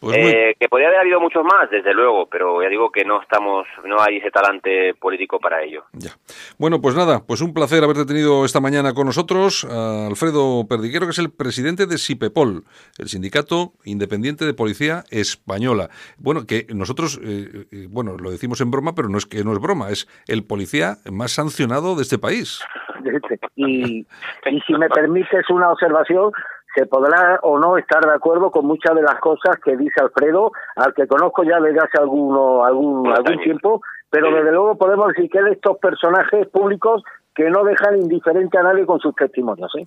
S5: Pues eh, que podría haber habido muchos más, desde luego, pero ya digo que no estamos, no hay ese talante político para ello.
S1: Ya. Bueno, pues nada, pues un placer haberte tenido esta mañana con nosotros, Alfredo Perdiguero, que es el presidente de SIPEPOL, el Sindicato Independiente de Policía Española. Bueno, que nosotros, eh, eh, bueno, lo decimos en broma, pero no es que no es broma, es el policía más sancionado de este país. *laughs*
S4: Y, y si me permites una observación, se podrá o no estar de acuerdo con muchas de las cosas que dice Alfredo, al que conozco ya desde hace alguno, algún, algún tiempo, pero desde luego podemos decir que de estos personajes públicos que no dejan indiferente a nadie con sus testimonios. ¿eh?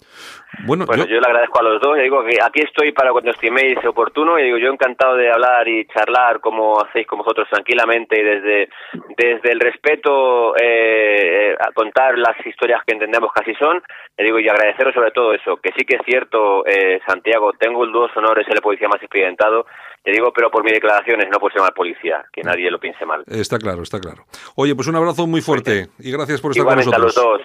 S5: Bueno, yo... le agradezco a los dos. digo que aquí estoy para cuando estiméis oportuno. Y digo, yo encantado de hablar y charlar como hacéis con vosotros tranquilamente y desde, desde el respeto eh, a contar las historias que entendemos que así son. Le digo, y agradeceros sobre todo eso, que sí que es cierto, eh, Santiago, tengo el dos honores ser el policía más experimentado te digo, pero por mis declaraciones, no por ser mal policía, que nadie lo piense mal.
S1: Está claro, está claro. Oye, pues un abrazo muy fuerte y gracias por estar con nosotros.
S5: a los dos.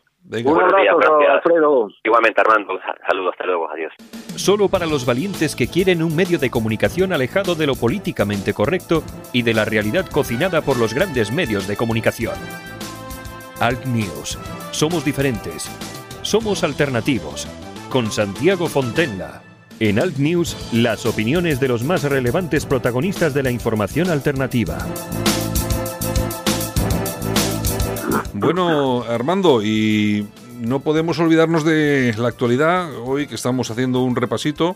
S5: Un abrazo, Alfredo. Igualmente, Armando. Saludos, hasta luego, adiós.
S2: Solo para los valientes que quieren un medio de comunicación alejado de lo políticamente correcto y de la realidad cocinada por los grandes medios de comunicación. Alt News. Somos diferentes. Somos alternativos. Con Santiago Fontenla. En Alt News, las opiniones de los más relevantes protagonistas de la información alternativa.
S1: Bueno, Armando, y no podemos olvidarnos de la actualidad, hoy que estamos haciendo un repasito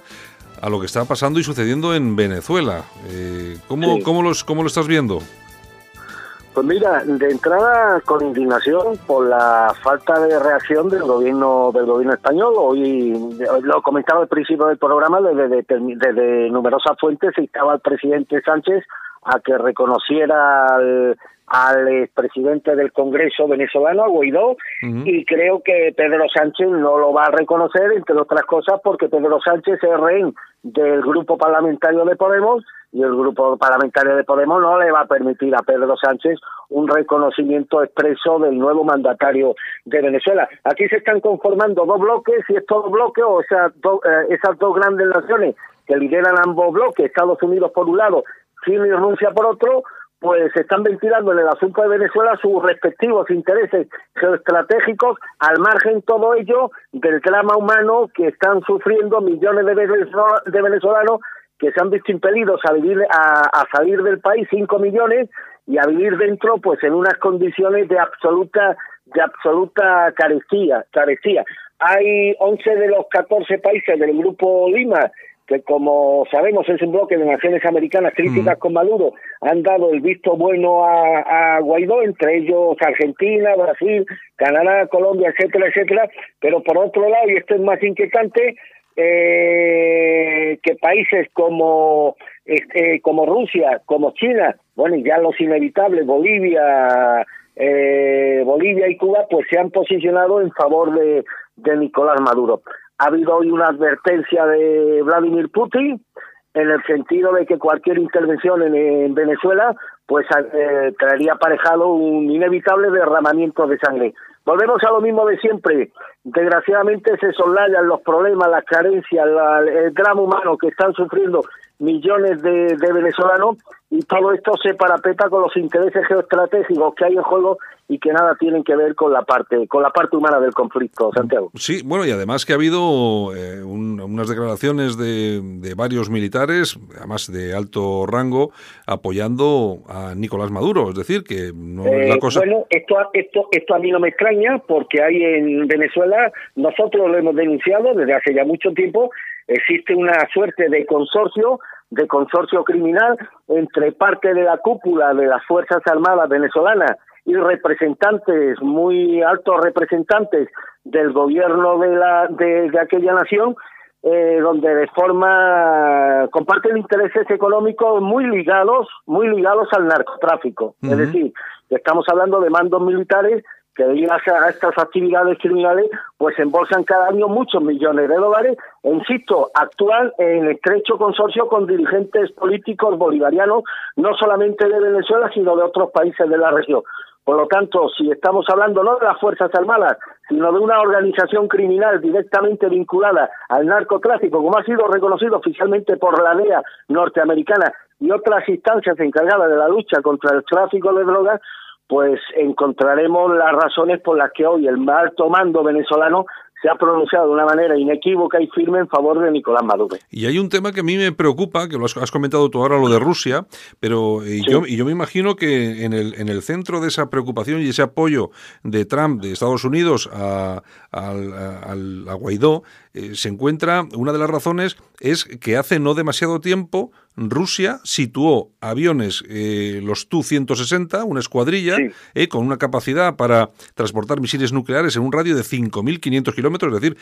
S1: a lo que está pasando y sucediendo en Venezuela. Eh, ¿cómo, cómo, los, ¿Cómo lo estás viendo?
S4: Pues mira, de entrada con indignación por la falta de reacción del gobierno del gobierno español. Hoy lo comentaba al principio del programa, desde, desde, numerosas fuentes se instaba al presidente Sánchez a que reconociera al, al presidente del Congreso venezolano, a Guaidó, y creo que Pedro Sánchez no lo va a reconocer, entre otras cosas, porque Pedro Sánchez es rehén del grupo parlamentario de Podemos y el grupo parlamentario de Podemos no le va a permitir a Pedro Sánchez un reconocimiento expreso del nuevo mandatario de Venezuela. Aquí se están conformando dos bloques y estos dos bloques, o sea, eh, esas dos grandes naciones que lideran ambos bloques, Estados Unidos por un lado, China y Rusia por otro, pues están ventilando en el asunto de Venezuela sus respectivos intereses geoestratégicos, al margen todo ello del drama humano que están sufriendo millones de venezolanos que se han visto impedidos a vivir a, salir del país cinco millones y a vivir dentro pues en unas condiciones de absoluta de absoluta carecía carecía hay 11 de los 14 países del grupo Lima que como sabemos es un bloque de naciones americanas críticas con Maduro, han dado el visto bueno a, a, Guaidó, entre ellos Argentina, Brasil, Canadá, Colombia, etcétera, etcétera, pero por otro lado, y esto es más inquietante, eh, que países como este, como Rusia, como China, bueno, y ya los inevitables, Bolivia, eh, Bolivia y Cuba, pues se han posicionado en favor de, de Nicolás Maduro. Ha habido hoy una advertencia de Vladimir Putin en el sentido de que cualquier intervención en, Venezuela pues eh, traería aparejado un inevitable derramamiento de sangre. Volvemos a lo mismo de siempre. Desgraciadamente se soslayan los problemas, las carencias, el drama humano que están sufriendo millones de, de venezolanos y todo esto se parapeta con los intereses geoestratégicos que hay en juego y que nada tienen que ver con la parte con la parte humana del conflicto, Santiago.
S1: Sí, bueno, y además que ha habido eh, unas declaraciones de, de, varios militares, además de alto rango, apoyando a Nicolás Maduro, es decir, que no es la
S4: eh,
S1: cosa...
S4: Bueno, esto, esto, esto a mí no me extraña porque hay en Venezuela, nosotros lo hemos denunciado desde hace ya mucho tiempo, existe una suerte de consorcio de consorcio criminal entre parte de la cúpula de las Fuerzas Armadas venezolanas y representantes, muy altos representantes del gobierno de, la, de, aquella nación, eh, donde de forma comparten intereses económicos muy ligados, muy ligados al narcotráfico. Es decir, estamos hablando de mandos militares que debido a estas actividades criminales, pues embolsan cada año muchos millones de dólares e, insisto, actúan en estrecho consorcio con dirigentes políticos bolivarianos, no solamente de Venezuela, sino de otros países de la región. Por lo tanto, si estamos hablando no de las Fuerzas Armadas, sino de una organización criminal directamente vinculada al narcotráfico, como ha sido reconocido oficialmente por la DEA norteamericana y otras instancias encargadas de la lucha contra el tráfico de drogas, pues encontraremos las razones por las que hoy el alto mando venezolano se ha pronunciado de una manera inequívoca y firme en favor de Nicolás Maduro.
S1: Y hay un tema que a mí me preocupa, que lo has, comentado tú ahora, lo de Rusia, pero y yo, y yo me imagino que en el, en el centro de esa preocupación y ese apoyo de Trump, de Estados Unidos, a, a Guaidó, eh, se encuentra, una de las razones es que hace no demasiado tiempo Rusia situó aviones, eh, los Tu-160, una escuadrilla, eh, con una capacidad para transportar misiles nucleares en un radio de 5.500 kilómetros, es decir,